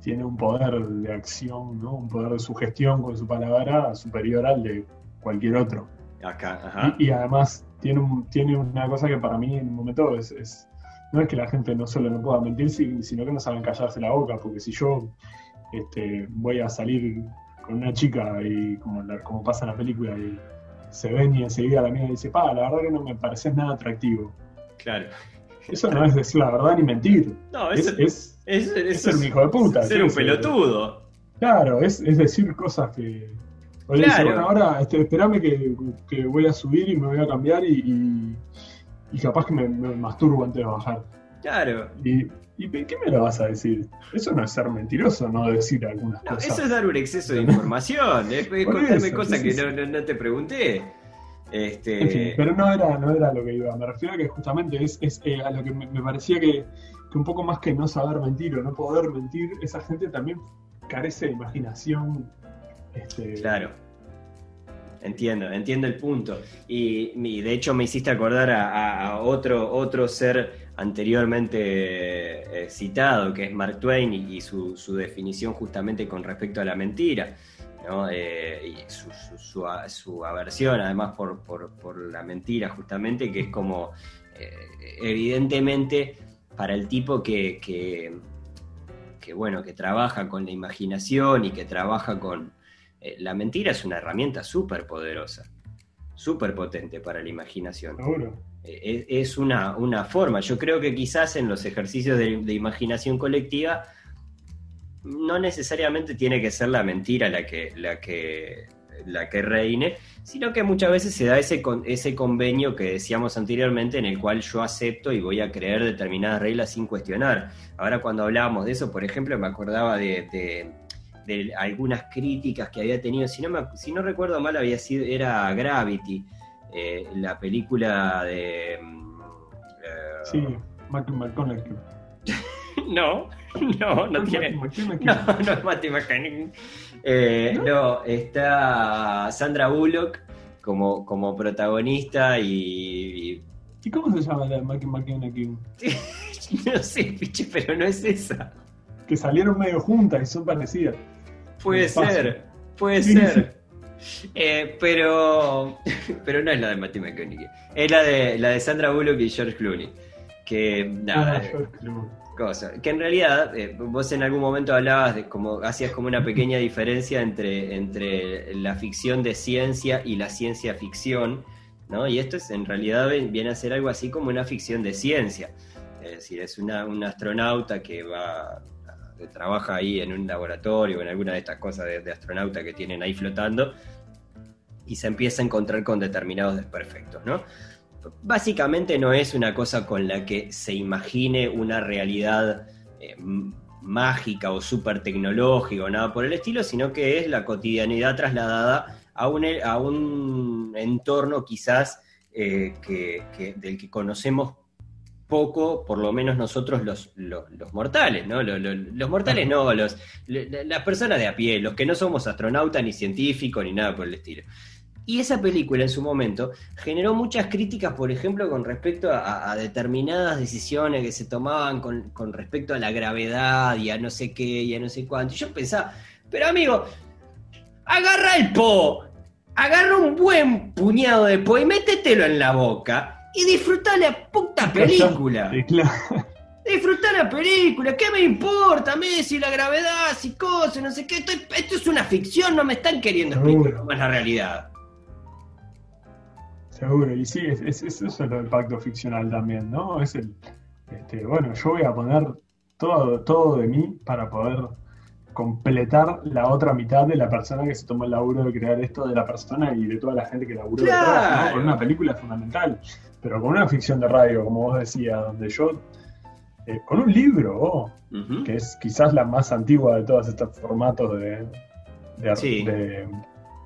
tiene un poder de acción, ¿no? Un poder de sugestión con su palabra superior al de cualquier otro. Acá, ajá. Y, y además tiene, un, tiene una cosa que para mí en un momento es, es- no es que la gente no solo no pueda mentir, si- sino que no saben callarse la boca, porque si yo este, voy a salir con una chica y como, la- como pasa en la película y se ven y enseguida la mía dice, pa, la verdad que no me pareces nada atractivo. Claro. Eso no es decir la verdad ni mentir. No, Es, es, es, es ser un hijo de puta. Ser un pelotudo. Claro, es, es decir cosas que. O le dice, Claro. bueno, ahora este, esperame que, que voy a subir y me voy a cambiar y, y, y capaz que me, me masturbo antes de bajar. Claro. Y, ¿Y qué me lo vas a decir? Eso no es ser mentiroso, no decir algunas No, cosas. eso es dar un exceso de información. Es, es contarme eso, cosas que no, no, no te pregunté. Este, En fin, pero no era, no era lo que iba. Me refiero a que justamente es, es, eh, a lo que me, me parecía que, que un poco más que no saber mentir o no poder mentir, esa gente también carece de imaginación. Este, Claro. Entiendo, entiendo el punto. Y, de hecho me hiciste acordar a, otro, otro ser anteriormente eh, citado, que es Mark Twain, y, su, definición justamente con respecto a la mentira. Eh, y su, aversión además por, la mentira, justamente, que es como, eh, evidentemente, para el tipo que, que, bueno, que trabaja con la imaginación y que trabaja con, eh, la mentira es una herramienta súper poderosa, súper potente para la imaginación. Seguro. Eh, Es, es una, una forma. Yo creo que quizás en los ejercicios de, de imaginación colectiva no necesariamente tiene que ser la mentira la que, la que, la que reine, sino que muchas veces se da ese, con- ese convenio que decíamos anteriormente en el cual yo acepto y voy a creer determinadas reglas sin cuestionar. Ahora cuando hablábamos de eso, por ejemplo, me acordaba de, de- de algunas críticas que había tenido, si no, me, si no recuerdo mal, había sido, era Gravity, eh, la película de... mm, eh, Sí, Matthew McConaughey. no, no, no tiene... Matthew. No, no es Matthew McConaughey. Eh, no, está Sandra Bullock como, como protagonista y, ¿Y cómo se llama la de Matthew McConaughey? No sé, piche, pero no es esa. Que salieron medio juntas y son parecidas. Puede ser, puede ser. Eh, pero, pero no es la de Matthew McConaughey. Es la de, la de Sandra Bullock y George Clooney. Que, nada, Ah, cosa. Que en realidad, eh, vos en algún momento hablabas de como, hacías como una pequeña diferencia entre, entre la ficción de ciencia y la ciencia ficción, ¿no? Y esto es en realidad viene a ser algo así como una ficción de ciencia. Es decir, es una, un astronauta que va trabaja ahí en un laboratorio o en alguna de estas cosas de, astronauta que tienen ahí flotando y se empieza a encontrar con determinados desperfectos, ¿no? Básicamente no es una cosa con la que se imagine una realidad eh, mágica o súper tecnológica o nada por el estilo, sino que es la cotidianidad trasladada a un, a un entorno quizás eh, que, que- del que conocemos poco, por lo menos nosotros los, los, los mortales, ¿no? Los, mortales no, los, la- las personas de a pie, los que no somos astronautas ni científicos ni nada por el estilo. Y esa película en su momento generó muchas críticas, por ejemplo, con respecto a, a determinadas decisiones que se tomaban con, con respecto a la gravedad y a no sé qué y a no sé cuánto. Y yo pensaba, pero amigo, agarra el po, agarra un buen puñado de po y métetelo en la boca y disfruta la puta película. Sí, claro. Disfrutar la película, ¿qué me importa a mí si la gravedad, si cosas, no sé qué? Esto, esto es una ficción, no me están queriendo explicar cómo es la realidad. Seguro, y sí, es, es- es- eso es lo del pacto ficcional también, ¿no? Es el, este, bueno, yo voy a poner todo, todo de mí para poder completar la otra mitad de la persona que se tomó el laburo de crear esto, de la persona y de toda la gente que laburó detrás, Claro. ¿no? Con una película es fundamental, pero con una ficción de radio, como vos decías, donde yo, eh, con un libro, oh, que es quizás la más antigua de todos estos formatos de, de, Sí. de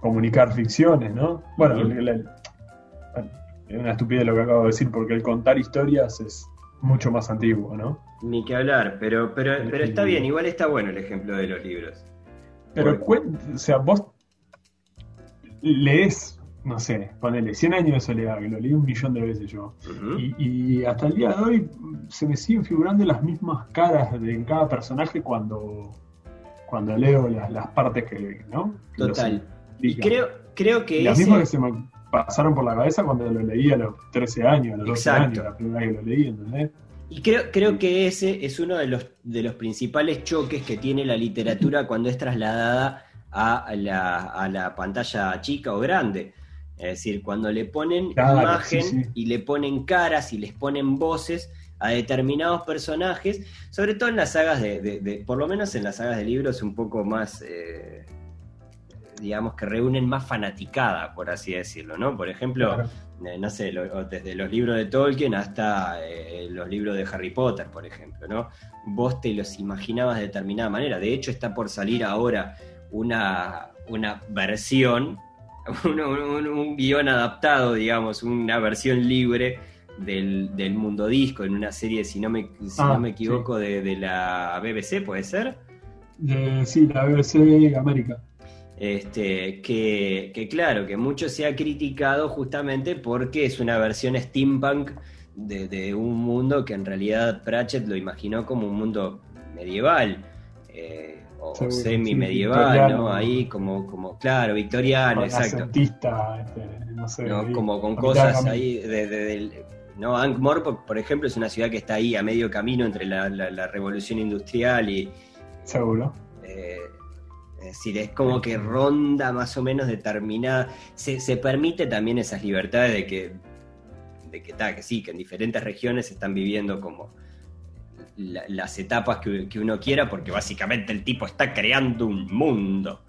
comunicar ficciones, ¿no? Bueno, es una estupidez lo que acabo de decir, porque el contar historias es mucho más antiguo, ¿no? Ni que hablar, pero, pero, pero está bien, igual está bueno el ejemplo de los libros. Pero, o sea, vos lees, no sé, ponele 100 años de soledad, que lo leí un millón de veces yo. Y, y hasta el día de hoy se me siguen figurando las mismas caras de en cada personaje cuando, cuando leo las, las partes que, ¿no? Que los Total. Y creo, creo que las ese, mismas que se me pasaron por la cabeza cuando lo leí a los 13 años, a los 12 Exacto. años, la primera vez que lo leí, ¿entendés? y creo, creo que ese es uno de los, de los principales choques que tiene la literatura cuando es trasladada a la, a la pantalla chica o grande. Es decir, cuando le ponen Claro, imagen sí, sí. y le ponen caras y les ponen voces a determinados personajes, sobre todo en las sagas de, de- de- por lo menos en las sagas de libros un poco más, eh, digamos, que reúnen más fanaticada, por así decirlo, ¿no? Por ejemplo, Claro. eh, no sé, lo- desde los libros de Tolkien hasta eh, los libros de Harry Potter, por ejemplo, ¿no? Vos te los imaginabas de determinada manera. De hecho, está por salir ahora una, una versión, un, un- un guion adaptado, digamos, una versión libre del, del mundo disco en una serie, si no me, si Ah, no me equivoco, de, de la BBC, ¿puede ser? De- sí, la BBC América. Este, que, que claro, que mucho se ha criticado justamente porque es una versión steampunk de, de un mundo que en realidad Pratchett lo imaginó como un mundo medieval. eh, o sí, semi-medieval. ¿no? Ahí como, como, claro, victoriano, exacto. Este, no sé. ¿no? ahí, Como con cosas ahí de, ¿no? Ankh-Morpork, por ejemplo, es una ciudad que está ahí a medio camino entre la, la- la revolución industrial y, Seguro. eh, es decir, es como que ronda más o menos determinada. Se, se permite también esas libertades de que, de que, ta, que sí, que en diferentes regiones se están viviendo como la- las etapas que, que uno quiera, porque básicamente el tipo está creando un mundo.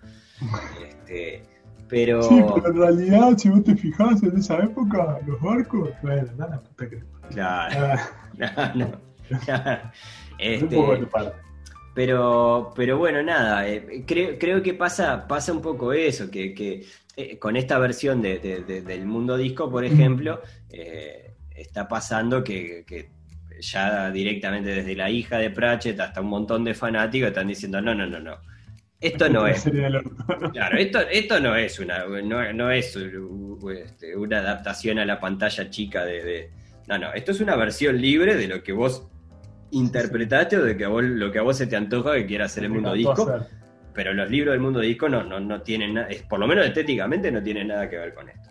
Este, pero. Sí, pero en realidad, si vos te fijás en esa época, los barcos, bueno, nada, puta. Claro, Ah, no, no. Este, Pero, pero bueno, nada, eh, creo, creo que pasa, pasa un poco eso, que, que eh, con esta versión de, de- de- del mundo disco, por ejemplo, eh, está pasando que, que ya directamente desde la hija de Pratchett hasta un montón de fanáticos están diciendo, no, no, no, no, esto no es. Claro, esto, esto no es una no, no es este, una adaptación a la pantalla chica de- No, no, esto es una versión libre de lo que vos interpretaste o de que a vos, lo que a vos se te antoja que quiera hacer el mundo disco. hacer. Pero los libros del mundo disco no, no, no tienen nada, por lo menos estéticamente no tienen nada que ver con esto.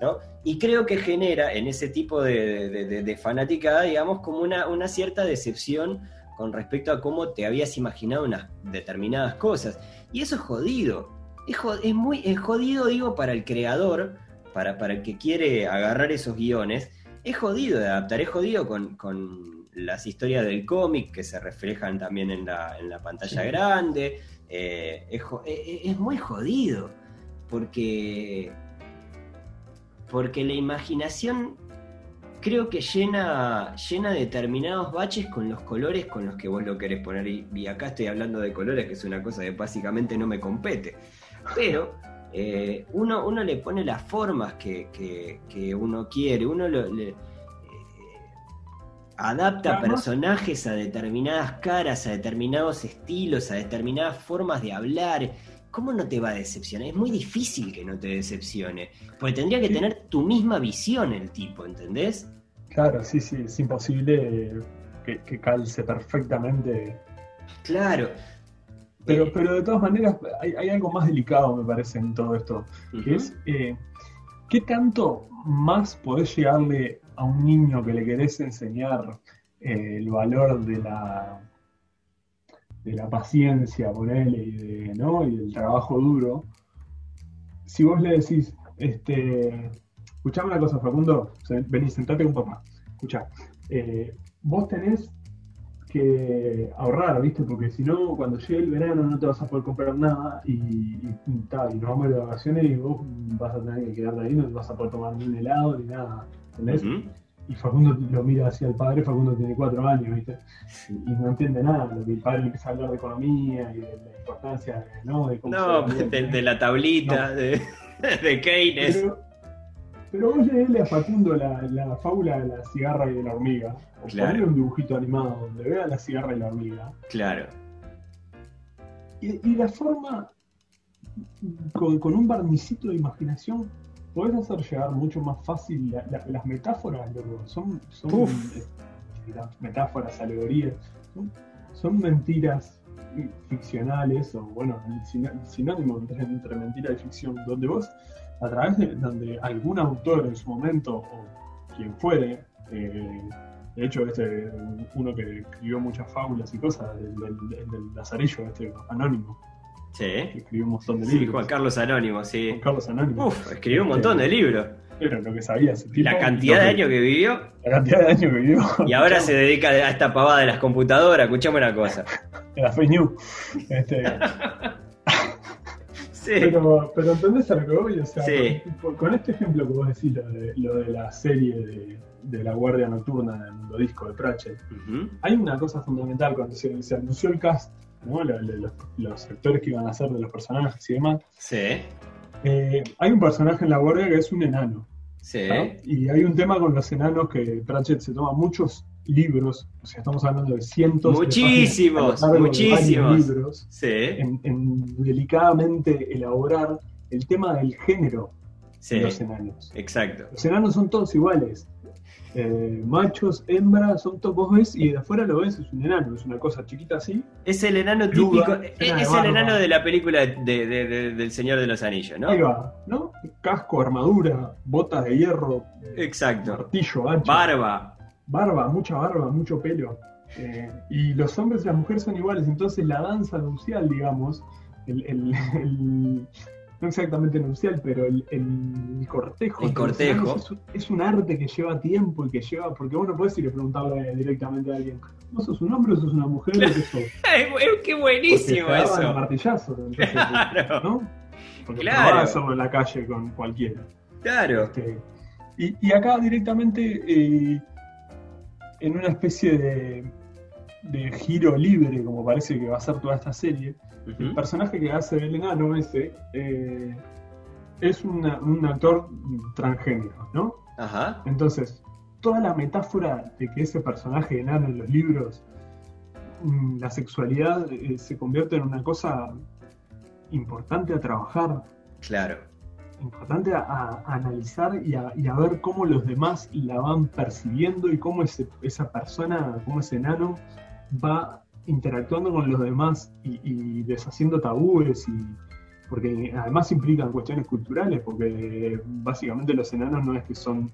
¿no? Y creo que genera en ese tipo de, de- de- de fanaticada, digamos, como una, una cierta decepción con respecto a cómo te habías imaginado unas determinadas cosas. Y eso es jodido. Es, jo- es muy es jodido, digo, para el creador, para, para el que quiere agarrar esos guiones. Es jodido de adaptar, es jodido con, con las historias del cómic que se reflejan también en la, en la pantalla Sí. grande. Eh, es, eh, eh, es muy jodido. Porque. Porque la imaginación creo que llena, llena determinados baches con los colores con los que vos lo querés poner. Y, y acá estoy hablando de colores, que es una cosa que básicamente no me compete. Pero eh, uno, uno le pone las formas que, que- que uno quiere, uno lo- le, adapta personajes a determinadas caras, a determinados estilos, a determinadas formas de hablar. ¿Cómo no te va a decepcionar? Es muy difícil que no te decepcione. Porque tendría que Sí. tener tu misma visión el tipo, ¿entendés? Claro, sí, sí, es imposible que, que calce perfectamente. Claro. Pero, Eh, pero de todas maneras, hay, hay algo más delicado, me parece, en todo esto, que es eh, ¿qué tanto más podés llegarle a un niño que le querés enseñar eh, el valor de la, de la paciencia, ponele, y, de, ¿no? trabajo duro? Si vos le decís, este, escuchame una cosa, Facundo, vení, sentate con papá. Escuchá, eh, vos tenés que ahorrar, ¿viste? Porque si no, cuando llegue el verano no te vas a poder comprar nada y, y, y y nos vamos de vacaciones y vos vas a tener que quedarte ahí, no te vas a poder tomar ni un helado ni nada, ¿entendés? Y Facundo lo mira hacia el padre, Facundo tiene cuatro años, ¿viste? Y, y no entiende nada, el padre le empieza a hablar de economía y de la importancia, de, ¿no? De cómo No, se de, de la tablita, de, de Keynes. pero, pero vos leerle a Facundo la, la fábula de la cigarra y de la hormiga, o Claro. ponerle un dibujito animado donde vea la cigarra y la hormiga, Claro. y, y la forma, con, con un barnicito de imaginación, podés hacer llegar mucho más fácil la- la- las metáforas, loco. Son, son Uf. eh, metáforas, alegorías, son, son mentiras ficcionales, o bueno, el sinónimo entre, mentira y ficción, donde vos, a través de donde algún autor en su momento, o quien fuere, eh, de hecho, este, uno que escribió muchas fábulas y cosas, el del, el del Lazarillo, este anónimo, Sí. escribió un montón de Sí, libros. Juan Carlos Anónimo, sí. Juan Carlos Anónimo. Uf, escribió un montón de libros. Era lo que sabía ese tipo. La cantidad de años que vivió La cantidad de años que vivió. y ahora se dedica a esta pavada de las computadoras. Escuchame una cosa. La fake news. Este, Sí. pero, pero ¿entendés a lo que voy? O sea, Sí. con, con este ejemplo que vos decís, lo de, lo de la serie de, de la Guardia Nocturna del Mundo Disco de Pratchett, hay una cosa fundamental cuando se, se anunció el cast, ¿no? Lo- lo- los, los actores que iban a ser de los personajes y demás. Sí, Eh, hay un personaje en la Guardia que es un enano. sí. ¿no? Y hay un tema con los enanos que Pratchett se toma muchos libros, o sea, estamos hablando de cientos de Muchísimos, páginas de muchísimos. libros, Sí, en, en delicadamente elaborar el tema del género sí. de los enanos. Exacto. Los enanos son todos iguales. Eh, machos, hembras, son todos, vos ves y de afuera lo ves, es un enano, es una cosa chiquita así. Es el enano típico. Es el enano de la película de, de- de- del Señor de los Anillos, ¿no? Ahí va, ¿no? Casco, armadura, botas de hierro, Exacto. martillo, hacha. Barba. barba, mucha barba, mucho pelo. Eh, y los hombres y las mujeres son iguales, entonces la danza nupcial, digamos, el, el- el- no exactamente nupcial, pero el, el cortejo. El cortejo. Es, un- es un arte que lleva tiempo y que lleva, porque vos no podés ir a preguntarle directamente a alguien, ¿vos sos un hombre o sos una mujer? ¿O qué sos? ¡Qué Porque buenísimo a eso! entonces, Claro, ¿no? Porque Claro. no hacerlo en la calle con cualquiera. claro. Este, y, y acá directamente eh, en una especie de, de giro libre, como parece que va a ser toda esta serie, el personaje que hace el enano ese eh, es una- un actor transgénero, ¿no? Ajá. Entonces, toda la metáfora de que ese personaje enano en los libros, mm, la sexualidad eh, se convierte en una cosa importante a trabajar, Claro. importante a, a analizar y a, y a ver cómo los demás la van percibiendo y cómo ese- esa persona, cómo ese enano va interactuando con los demás y, deshaciendo tabúes y porque además implican cuestiones culturales porque básicamente los enanos no es que son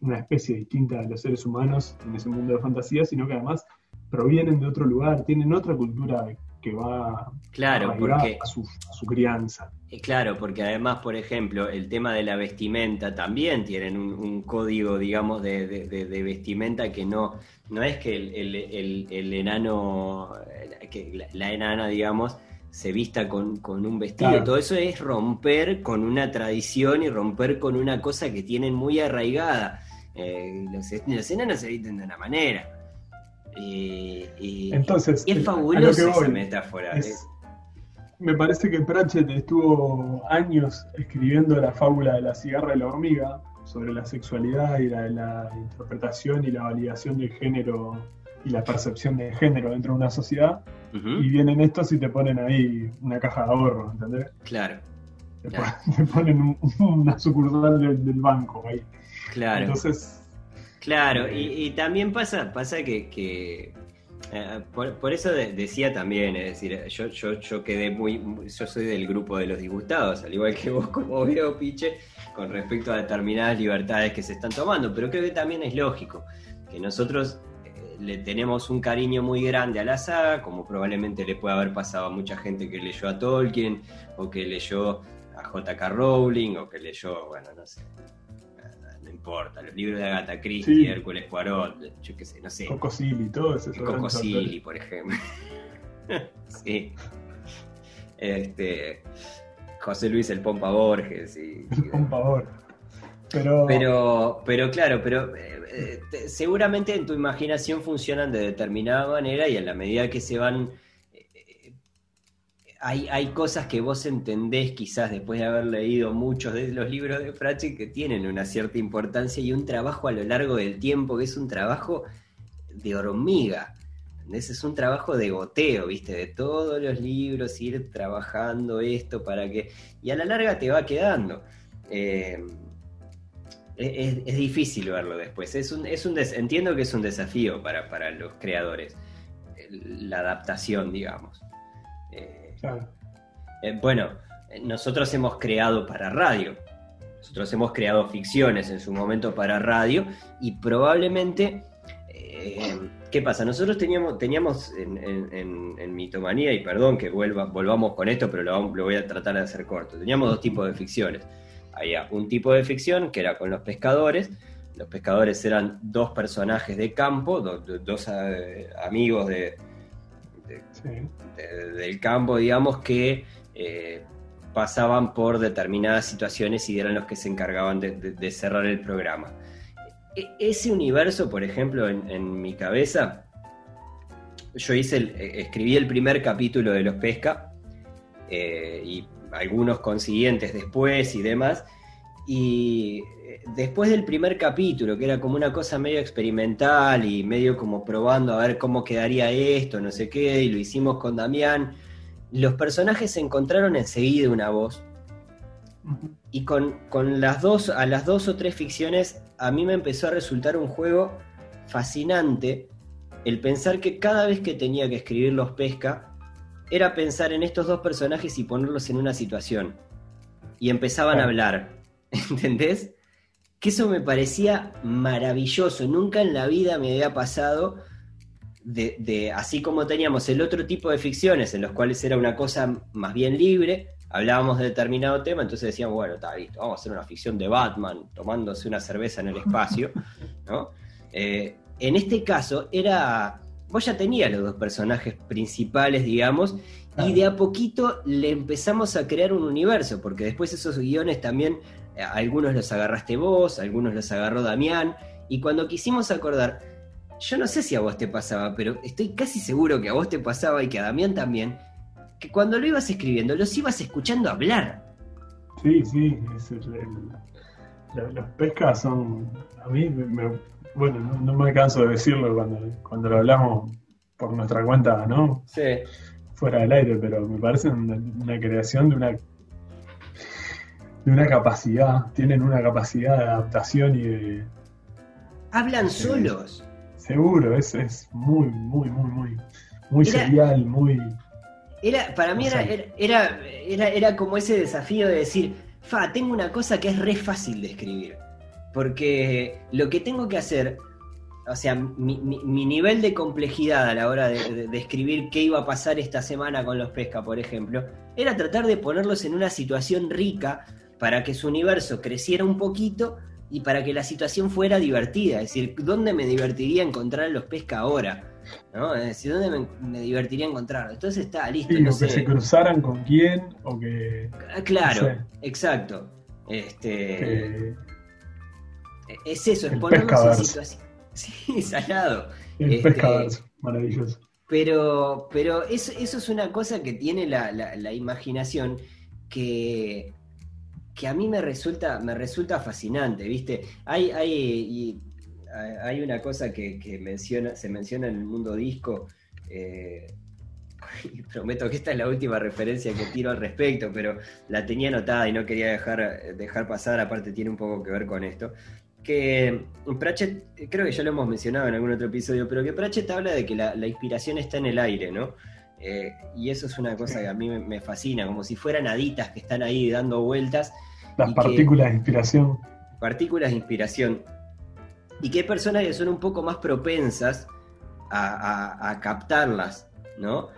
una especie distinta de los seres humanos en ese mundo de fantasía sino que además provienen de otro lugar tienen otra cultura que va Claro, arraigada porque a su, a su crianza Eh, Claro, porque además, por ejemplo, el tema de la vestimenta también tienen un, un código, digamos, de, de- de- de vestimenta que no, no es que el, el- el- el enano, eh, que la, la enana, digamos, se vista con, con un vestido. Claro. Todo eso es romper con una tradición y romper con una cosa que tienen muy arraigada. Eh, los, los enanos se visten de una manera. Y, y- entonces y el- es fabulosa esa metáfora. es- me parece que Pratchett estuvo años escribiendo la fábula de la cigarra y la hormiga sobre la sexualidad y la, la interpretación y la validación del género y la percepción de género dentro de una sociedad y vienen estos y te ponen ahí una caja de ahorro, ¿entendés? Claro, Te, Claro. pon- te ponen un- una sucursal del, del banco ahí. claro. Entonces, Claro, Eh, y, y también pasa, pasa que, que, eh, por, por eso de- decía también, es decir, yo, yo, yo quedé muy, muy- yo soy del grupo de los disgustados, al igual que vos como veo, Piche, con respecto a determinadas libertades que se están tomando, pero creo que también es lógico que nosotros eh, le tenemos un cariño muy grande a la saga, como probablemente le puede haber pasado a mucha gente que leyó a Tolkien, o que leyó a J.K. Rowling, o que leyó, bueno, no sé, importa, los libros de Agatha Christie, Sí. Hércules Poirot, yo qué sé, no sé, Coco Silly, todo ese Coco Silly, por ejemplo. sí. Este, José Luis el Pompa Borges y, y- Por favor. Pero, pero, pero claro, pero eh, eh, te- seguramente en tu imaginación funcionan de determinada manera y a la medida que se van... hay, hay cosas que vos entendés quizás después de haber leído muchos de los libros de Pratchett que tienen una cierta importancia y un trabajo a lo largo del tiempo que es un trabajo de hormiga. ¿entendés? Es un trabajo de goteo, ¿viste? De todos los libros, ir trabajando esto para que... Y a la larga te va quedando. Eh, es, es- difícil verlo después. Es un, es un entiendo que es un desafío para, para los creadores, la adaptación, digamos. Eh, eh, bueno, nosotros hemos creado para radio. Nosotros hemos creado ficciones en su momento para radio y probablemente... eh, ¿Qué pasa? Nosotros teníamos, teníamos en, Mitomanía, y perdón que vuelva, volvamos con esto, pero lo, lo voy a tratar de hacer corto. Teníamos dos tipos de ficciones. Había un tipo de ficción que era con los pescadores. Los pescadores eran dos personajes de campo, do- do- dos eh, amigos de, del campo, digamos, que eh, pasaban por determinadas situaciones y eran los que se encargaban de, cerrar el programa. E- ese universo, por ejemplo, en, mi cabeza, yo hice el- eh, escribí el primer capítulo de Los Pesca eh, y algunos consiguientes después y demás. Y después del primer capítulo, que era como una cosa medio experimental y medio como probando a ver cómo quedaría esto, no sé qué, y lo hicimos con Damián, los personajes encontraron enseguida una voz. Y con, con las dos, a las dos o tres ficciones, a mí me empezó a resultar un juego fascinante el pensar que cada vez que tenía que escribir los pesca, era pensar en estos dos personajes y ponerlos en una situación. Y empezaban a hablar. ¿Entendés? Que eso me parecía maravilloso. Nunca en la vida me había pasado de, de- así como teníamos el otro tipo de ficciones en los cuales era una cosa más bien libre, hablábamos de determinado tema, entonces decíamos, bueno, está listo, vamos a hacer una ficción de Batman tomándose una cerveza en el espacio, ¿no? Eh, en este caso era, vos ya tenías los dos personajes principales, digamos, y de a poquito le empezamos a crear un universo, porque después esos guiones también, eh, algunos los agarraste vos, algunos los agarró Damián, y cuando quisimos acordar, yo no sé si a vos te pasaba, pero estoy casi seguro que a vos te pasaba y que a Damián también, que cuando lo ibas escribiendo los ibas escuchando hablar. Sí, sí, es el- el- los pescas son, a mí, me- me- bueno, no, no me canso de decirlo cuando, cuando lo hablamos por nuestra cuenta, ¿no? Sí. Fuera del aire, pero me parece una, una creación de una de una capacidad, tienen una capacidad de adaptación y de Hablan solos. seguro, es, es muy, muy, muy, muy, muy Era- serial, muy Era, para mí era, era, era, era, era como ese desafío de decir, fa, tengo una cosa que es re fácil de escribir. Porque lo que tengo que hacer, o sea, mi, mi- mi nivel de complejidad a la hora de, de- de escribir qué iba a pasar esta semana con los pesca, por ejemplo, era tratar de ponerlos en una situación rica para que su universo creciera un poquito y para que la situación fuera divertida. Es decir, ¿dónde me divertiría encontrar a los pesca ahora? ¿No? Es decir, ¿dónde me, me divertiría encontrarlos? Entonces está listo. sí, no que se cruzaran con quién, o que, Ah, Claro, no sé. exacto. Este, es eso, es ponernos en situación. Sí, salado. el Este- pescaverso, maravilloso. Pero, pero eso, eso es una cosa que tiene la, la- la imaginación que, que a mí me resulta, me resulta fascinante, ¿viste? Hay, hay, hay una cosa que, que menciona, se menciona en el mundo disco. eh, y prometo que esta es la última referencia que tiro al respecto, pero la tenía anotada y no quería dejar, dejar pasar, aparte tiene un poco que ver con esto. Que Pratchett, creo que ya lo hemos mencionado en algún otro episodio, pero que Pratchett habla de que la, la inspiración está en el aire, ¿no? Eh, y eso es una cosa que a mí me, me fascina, como si fueran haditas que están ahí dando vueltas, Las que- partículas de inspiración. partículas de inspiración, y que hay personas que son un poco más propensas a, a- a captarlas, ¿no?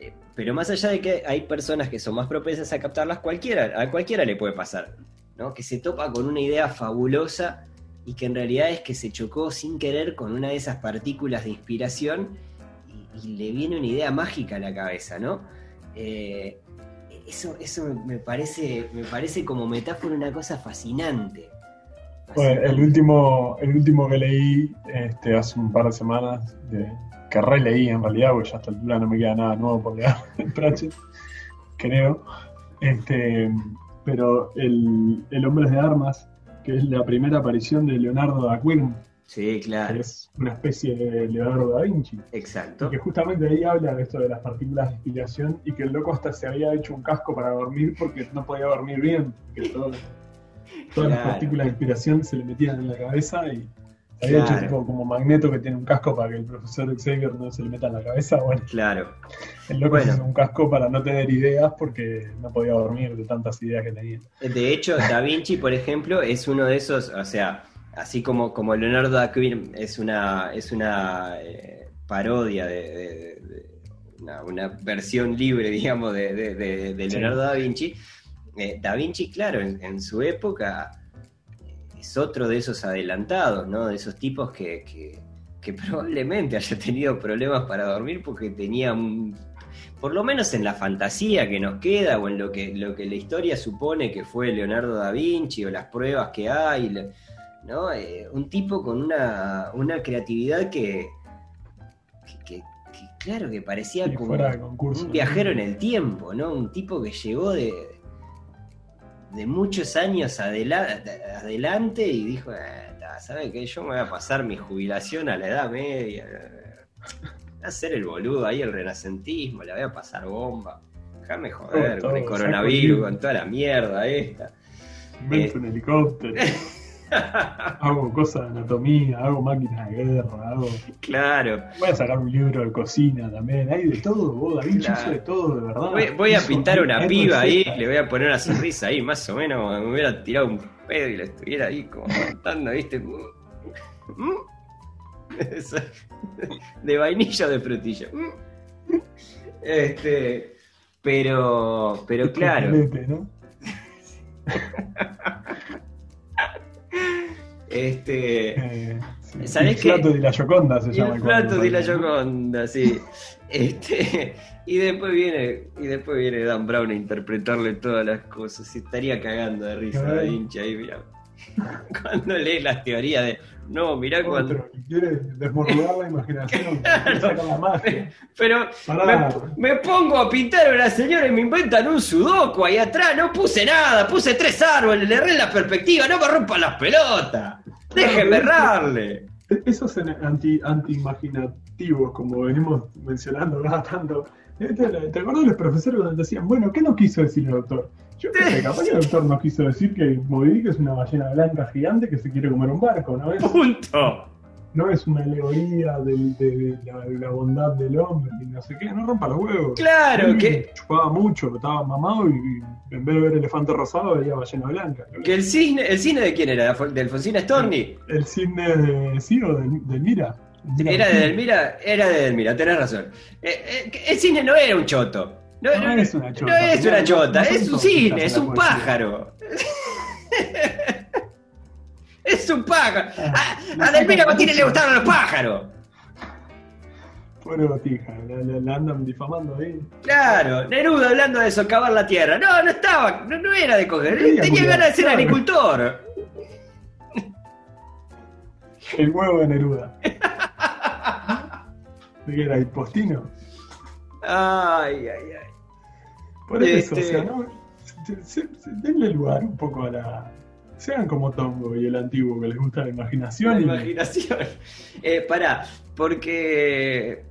Eh, Pero más allá de que hay personas que son más propensas a captarlas, cualquiera, a cualquiera le puede pasar, ¿no? Que se topa con una idea fabulosa y que en realidad es que se chocó sin querer con una de esas partículas de inspiración y, le viene una idea mágica a la cabeza, ¿no? Eh, eso eso me parece, me parece como metáfora una cosa fascinante. Bueno, el último, el último que leí este, hace un par de semanas, de, que releí en realidad, porque ya a esta altura no me queda nada nuevo por leer en Pratchett, creo. Este, pero el, el Hombre de Armas, que es la primera aparición de Leonardo da Vinci, Sí, que claro, es una especie de Leonardo da Vinci. exacto. Y que justamente ahí habla de esto de las partículas de inspiración y que el loco hasta se había hecho un casco para dormir porque no podía dormir bien, que todo- todas las partículas de inspiración se le metían en la cabeza y se había Claro. hecho tipo como Magneto que tiene un casco para que el profesor Xavier no se le meta en la cabeza. Bueno, Claro. el loco Bueno. se hizo un casco para no tener ideas porque no podía dormir de tantas ideas que tenía. De hecho, Da Vinci, por ejemplo, es uno de esos, o sea, así como, como Leonardo da Vinci es una, es una eh, parodia de, de- de- una, una versión libre, digamos, de, de- Sí. Leonardo da Vinci. eh, da Vinci, claro, en, en su época es otro de esos adelantados, ¿no? De esos tipos que, que- que probablemente haya tenido problemas para dormir porque tenía un por lo menos en la fantasía que nos queda o en lo que, lo que la historia supone que fue Leonardo da Vinci o las pruebas que hay, ¿no? Eh, un tipo con una, una creatividad que, que, que- que, claro, que parecía como concurso. un viajero en el tiempo, ¿no? Un tipo que llegó de, de muchos años adela- adelante y dijo, "Ah, ta, ¿sabe qué? Yo me voy a pasar mi jubilación a la edad media. Voy a hacer el boludo ahí, el renacentismo, la voy a pasar bomba. Déjame joder Todo, con el coronavirus, con toda la mierda esta. Invento un helicóptero, hago cosas de anatomía, hago máquinas de guerra, hago... Claro. Voy a sacar un libro de cocina también, hay de todo, vos, Da Vinci Claro. hizo de todo, de verdad. Voy, voy a pintar una piba ahí, le voy a poner una sonrisa ahí, más o menos, me hubiera tirado un pedo y le estuviera ahí como contando, ¿viste? Mm. Eso. De vainilla o de frutilla. Mm. Este, pero, pero claro, Chocolate, ¿no? este, Eh, sí. ¿Sabés el de la Yoconda se llama. el plato de la. Yoconda, sí. Este, y después viene, y después viene Dan Brown a interpretarle todas las cosas. Y estaría cagando de risa a Da Ay. Vinci ahí, mira. cuando lees las teorías de. No, mirá cuando. Otro quiere desmodular la imaginación, la magia. Pero me, me pongo a pintar a una señora y me inventan un sudoku ahí atrás. No puse nada, puse tres árboles, le erré la perspectiva, no me rompan las pelotas. Déjenme errarle. Esos anti, anti-imaginativos, como venimos mencionando cada tanto. ¿Te, te acuerdas de los profesores cuando te decían, bueno, qué no quiso decir el doctor? Yo qué sé, capaz que el doctor no quiso decir que Moby Dick es una ballena blanca gigante que se quiere comer un barco, ¿no es? Punto. No es una alegoría de, la, la bondad del hombre y no sé qué, no rompa los huevos. Claro, Él que, Chupaba mucho, estaba mamado y, y en vez de ver elefante rosado veía ballena blanca. que el cisne, ¿el cisne de quién era? ¿De Alfonsina Storni? El cisne de sí o del Mira. Era de. Delmira, era de Delmira, tenés razón. Eh, eh, el cisne no era un choto. No, No no- es una chota. no es una chota, es un cisne, que es un pájaro. es un pájaro. A, a Delmira Martínez le gustaron los pájaros. Pobre botija, la, la- la andan difamando ahí. Claro, Neruda hablando de socavar la tierra. No, no estaba, no, no era de coger, tenía cuidar, ganas de ser claro. agricultor. El huevo de Neruda. ¿De qué era? ¿Hipostino? Ay, ay, ay. Por eso, Este- o sea, ¿no? Se- se- se- denle lugar un poco a la. Sean como Tongo y el antiguo que les gusta la imaginación. La y- imaginación. Eh, pará, porque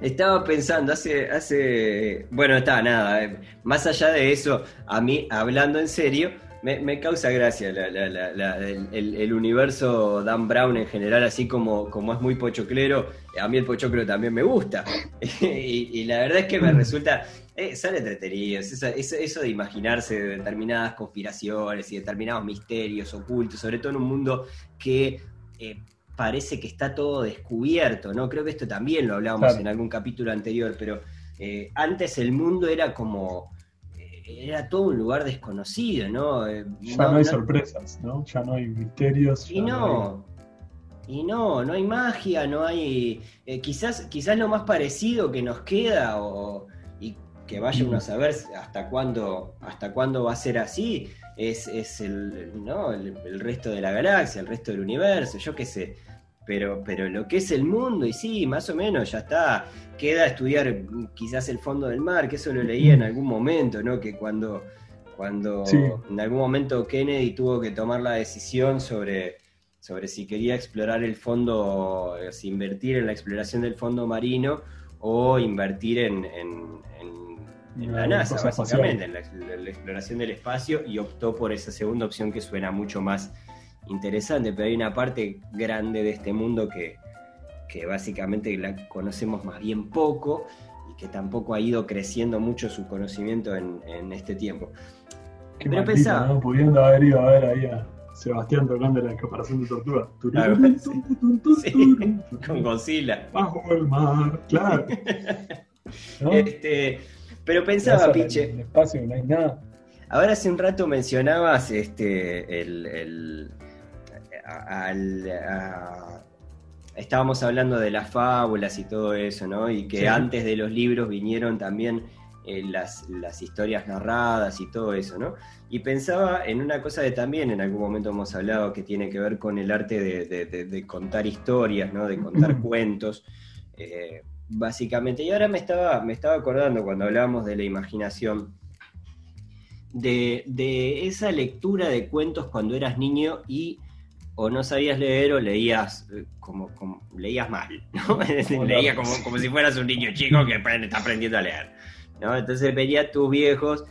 estaba pensando hace, hace, bueno, está nada. eh, más allá de eso, a mí hablando en serio, me, me causa gracia la- la- la- la- el, el- el universo Dan Brown en general, así como, como es muy pochoclero. A mí el pochoclo también me gusta y, y la verdad es que me resulta. Eh, son entretenidos, eso, eso, eso de imaginarse determinadas conspiraciones y determinados misterios ocultos, sobre todo en un mundo que eh, parece que está todo descubierto, ¿no? Creo que esto también lo hablábamos Claro. en algún capítulo anterior, pero eh, antes el mundo era como... eh, Era todo un lugar desconocido, ¿no? Ya no- no, hay no- sorpresas, ¿no? Ya no hay misterios. y no, y no, no hay magia, no hay. eh, quizás, quizás lo más parecido que nos queda, o, que vaya uno a saber hasta cuándo, hasta cuándo va a ser así, es, es el, ¿no? el, el resto de la galaxia, el resto del universo, yo qué sé. Pero, pero lo que es el mundo, y sí, más o menos ya está. Queda estudiar quizás el fondo del mar, que eso lo leía en algún momento, ¿no? Que cuando, cuando Sí. en algún momento Kennedy tuvo que tomar la decisión sobre, sobre si quería explorar el fondo, eh, si invertir en la exploración del fondo marino o invertir en, en- en- en la NASA, básicamente, en la, en la exploración del espacio, y optó por esa segunda opción que suena mucho más interesante, pero hay una parte grande de este mundo que, que básicamente la conocemos más bien poco y que tampoco ha ido creciendo mucho su conocimiento en, en este tiempo. Qué Pero maldito, pensaba- ¿no? Pudiendo haber ido a ver ahí a Sebastián tocando la comparación de tortuga. Claro, sí. Sí, Con. Godzilla. Bajo el mar, claro. ¿No? Este, pero pensaba, Piche, espacio no hay nada. ahora hace un rato mencionabas este, el, el- al- a- estábamos hablando de las fábulas y todo eso, ¿no? Y que Sí. antes de los libros vinieron también eh, las, las historias narradas y todo eso, ¿no? Y pensaba en una cosa que también en algún momento hemos hablado que tiene que ver con el arte de, de- de- de contar historias, ¿no? De contar cuentos, eh, básicamente. Y ahora me estaba, me estaba acordando cuando hablábamos de la imaginación, de, de esa lectura de cuentos cuando eras niño y o no sabías leer o leías eh, como, como- leías mal, ¿no? Leías como, como si fueras un niño chico que está aprendiendo a leer. ¿no? Entonces venían tus viejos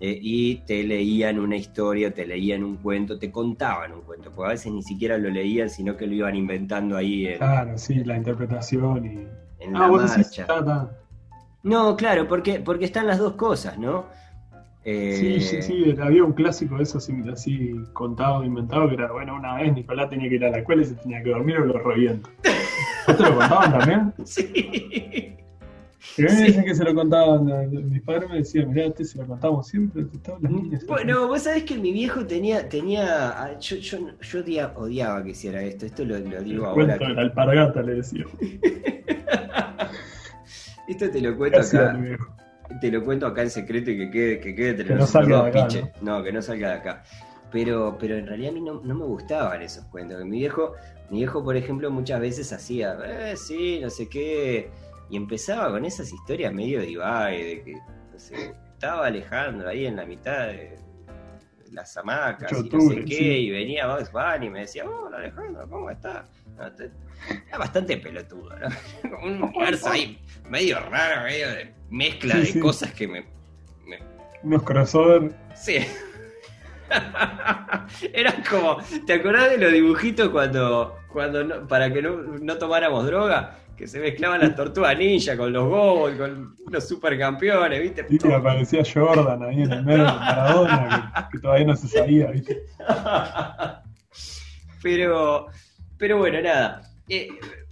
eh, y te leían una historia, te leían un cuento, te contaban un cuento, porque a veces ni siquiera lo leían, sino que lo iban inventando ahí en, Claro, sí, la interpretación y. en Ah, la vos decís, marcha. ta, ta. No, claro, porque, porque están las dos cosas, ¿no? Sí, Eh, sí, sí, había un clásico de eso así, así contado, inventado, que era, bueno, una vez Nicolás tenía que ir a la escuela y se tenía que dormir o lo reviento. ¿Vos te lo contaban también? Sí. Y a mí me Sí. dicen que se lo contaban, mis padres me decían, mirá, este se lo contamos siempre, todas las niñas. Bueno, vos sabés que mi viejo tenía, tenía, ah, yo, yo, yo odia- odiaba que hiciera esto, esto lo, lo el digo ahora. cuento de la alpargata le decía. Esto te lo ¿Qué cuento acá, te lo cuento acá en secreto y que quede, que quede Que no salga de acá, piche. ¿no? que no salga de acá. pero, pero en realidad a mí no, no me gustaban esos cuentos. Mi viejo, mi viejo, por ejemplo, muchas veces hacía, eh, sí, no sé qué, y empezaba con esas historias medio divague, de que no sé, estaba Alejandro ahí en la mitad de las hamacas y no sé qué, sí. y venía Bugs Bunny y me decía, hola Alejandro, ¿cómo estás? No, te- Era bastante pelotudo, ¿no? Un universo ahí medio raro, medio de mezcla Sí, de sí. cosas que me, me Unos crossover. Sí. Eran como, ¿te acordás de los dibujitos cuando, cuando no- para que no, no tomáramos droga? Que se mezclaban las tortugas ninja con los gobos, con los supercampeones, ¿viste? Y que aparecía Jordan ahí en el medio de Maradona, que, que todavía no se sabía, ¿viste? pero, pero bueno, nada. Eh,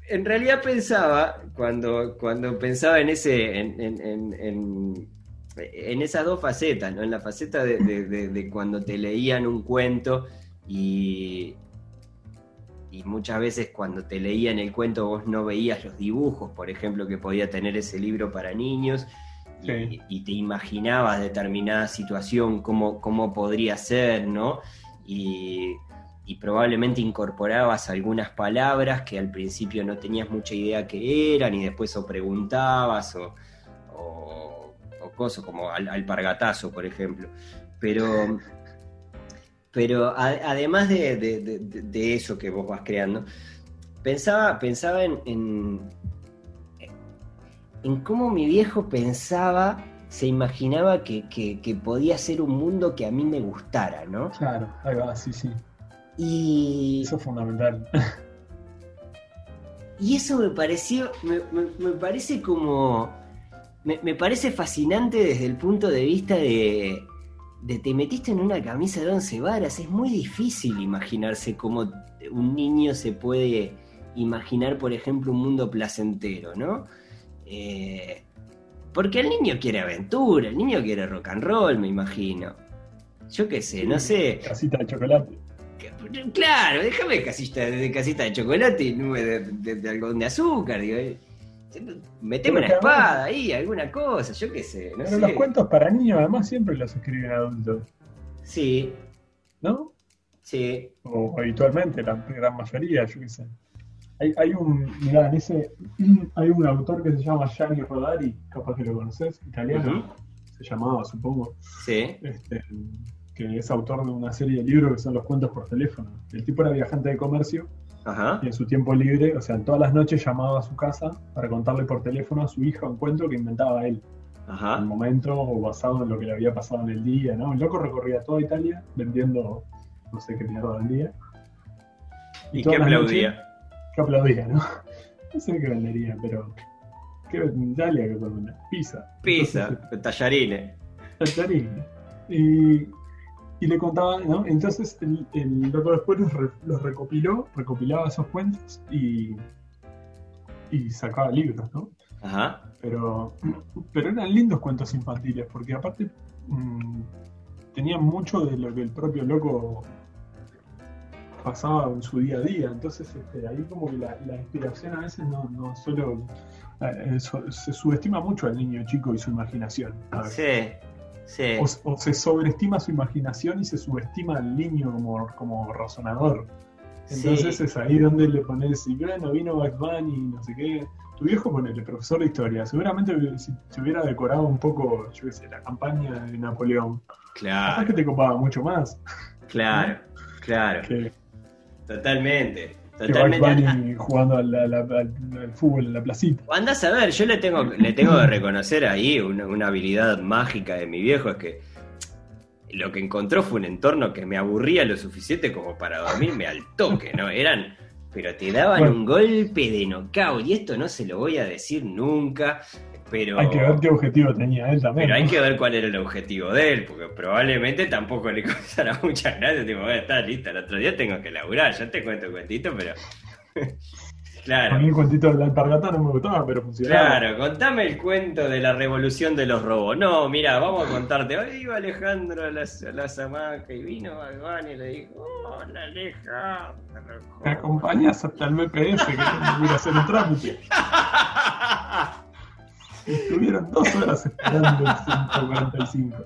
en realidad pensaba, cuando, cuando pensaba en ese, en, en- en- en- en esas dos facetas, ¿no? En la faceta de, de- de- de cuando te leían un cuento y, y muchas veces cuando te leían el cuento vos no veías los dibujos, por ejemplo, que podía tener ese libro para niños. y- Sí. Y, te imaginabas determinada situación, cómo, cómo podría ser, ¿no? Y, y probablemente incorporabas algunas palabras que al principio no tenías mucha idea que eran y después o preguntabas o, o, o cosas como al, alpargatazo, por ejemplo. Pero, pero a- además de, de- de- eso que vos vas creando, pensaba, pensaba en, en, en cómo mi viejo pensaba, se imaginaba que, que- que podía ser un mundo que a mí me gustara, ¿no? Claro, ahí va, sí, sí. Y, Eso es fundamental. Y eso me pareció, me, me- me parece como, me, me parece fascinante desde el punto de vista de, de te metiste en una camisa de once varas. Es muy difícil imaginarse cómo un niño se puede imaginar, por ejemplo, un mundo placentero, ¿no? Eh, porque el niño quiere aventura, el niño quiere rock and roll, me imagino. Yo qué sé, no sé. Casita de chocolate. Claro, déjame casita de casita de chocolate y nube de, de- de algodón de azúcar, digo. Meteme una espada ahí, alguna cosa, yo qué sé, no Pero sé. los cuentos para niños además siempre los escriben adultos, Sí, ¿no? sí. O habitualmente, la gran mayoría, yo qué sé. Hay, hay un, mirá, en ese, hay un autor que se llama Gianni Rodari, capaz que lo conoces, italiano, se llamaba, supongo, Sí, este, que es autor de una serie de libros que son los cuentos por teléfono. El tipo era viajante de comercio ajá, y en su tiempo libre, o sea, todas las noches llamaba a su casa para contarle por teléfono a su hija un cuento que inventaba él, ajá. momento o basado en lo que le había pasado en el día, ¿no? El loco recorría toda Italia vendiendo no sé qué mierda vendía. ¿Y qué todas las aplaudía? noches- ¿Qué aplaudía, no? No sé qué vendería, pero. ¿Qué en Italia que? Pizza. Pizza, Entonces, tallarines. Tallarín. Y, y le contaba, ¿no? Entonces el, el loco después los, re- los recopiló, recopilaba esos cuentos y, y sacaba libros, ¿no? Ajá, Pero, pero eran lindos cuentos infantiles, porque aparte mm, tenían mucho de lo que el propio loco pasaba en su día a día. Entonces este, ahí como que la, la inspiración a veces no, no solo... eh, so- se subestima mucho al niño chico y su imaginación. sí, sí. O, o se sobreestima su imaginación y se subestima al niño como, como razonador. Entonces Sí. es ahí donde le pones, y bueno, vino Bugs Bunny, no sé qué. Tu viejo ponele, profesor de historia. Seguramente si se hubiera decorado un poco, yo qué sé, la campaña de Napoleón. Capaz que Claro, te copaba mucho más claro, claro. que, Totalmente, totalmente. Bunny jugando al, al- al- al fútbol en la placita. Andás a ver, yo le tengo, le tengo que reconocer ahí una, una habilidad mágica de mi viejo, es que lo que encontró fue un entorno que me aburría lo suficiente como para dormirme al toque, ¿no? Eran, pero te daban Bueno. un golpe de knockout, y esto no se lo voy a decir nunca, pero... Hay que ver qué objetivo tenía él también. Pero hay que ver cuál era el objetivo de él, porque probablemente tampoco le causara muchas gracias. Tipo, "Bueno, está lista, el otro día tengo que laburar, ya te cuento el cuentito, pero. A claro, mí el cuentito de la alpargata no me gustaba, pero funcionaba. claro, contame el cuento de la revolución de los robos. No, mira, vamos a contarte. Hoy iba Alejandro a la, a la y vino Bagán y le dijo: Hola Alejandro. Me acompañas hasta el BPS que tengo que ir a hacer un trámite. Estuvieron dos horas esperando el 145.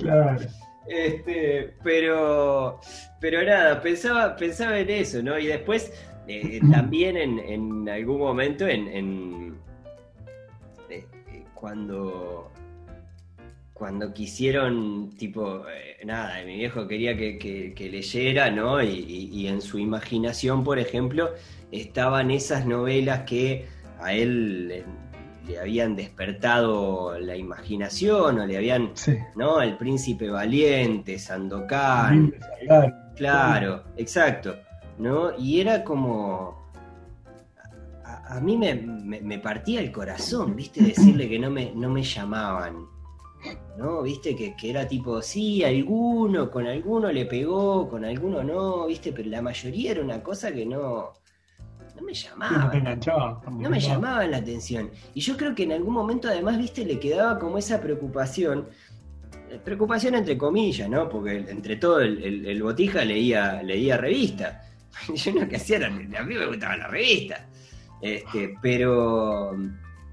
Claro. Este, pero, pero nada, pensaba, pensaba en eso, ¿no? Y después eh, también en, en, algún momento, en, en eh, cuando cuando quisieron, tipo, eh, nada, mi viejo quería que, leyera, ¿no? Y, en su imaginación, por ejemplo, estaban esas novelas que a él le, habían despertado la imaginación, o le habían, ¿no? El príncipe valiente, Sandokan. Claro, exacto, ¿no? Y era como... A, mí me, me, partía el corazón, ¿viste? Decirle que no me, no me llamaban ¿no? Viste que, era tipo, sí, alguno, con alguno le pegó, con alguno no, viste, pero la mayoría era una cosa que no, no me llamaba. No, me llamaba la atención. Y yo creo que en algún momento además, viste, le quedaba como esa preocupación, eh, preocupación entre comillas, ¿no? Porque entre todo el, botija leía, leía revista. Yo no que hacía, a mí me gustaba la revista. Este, pero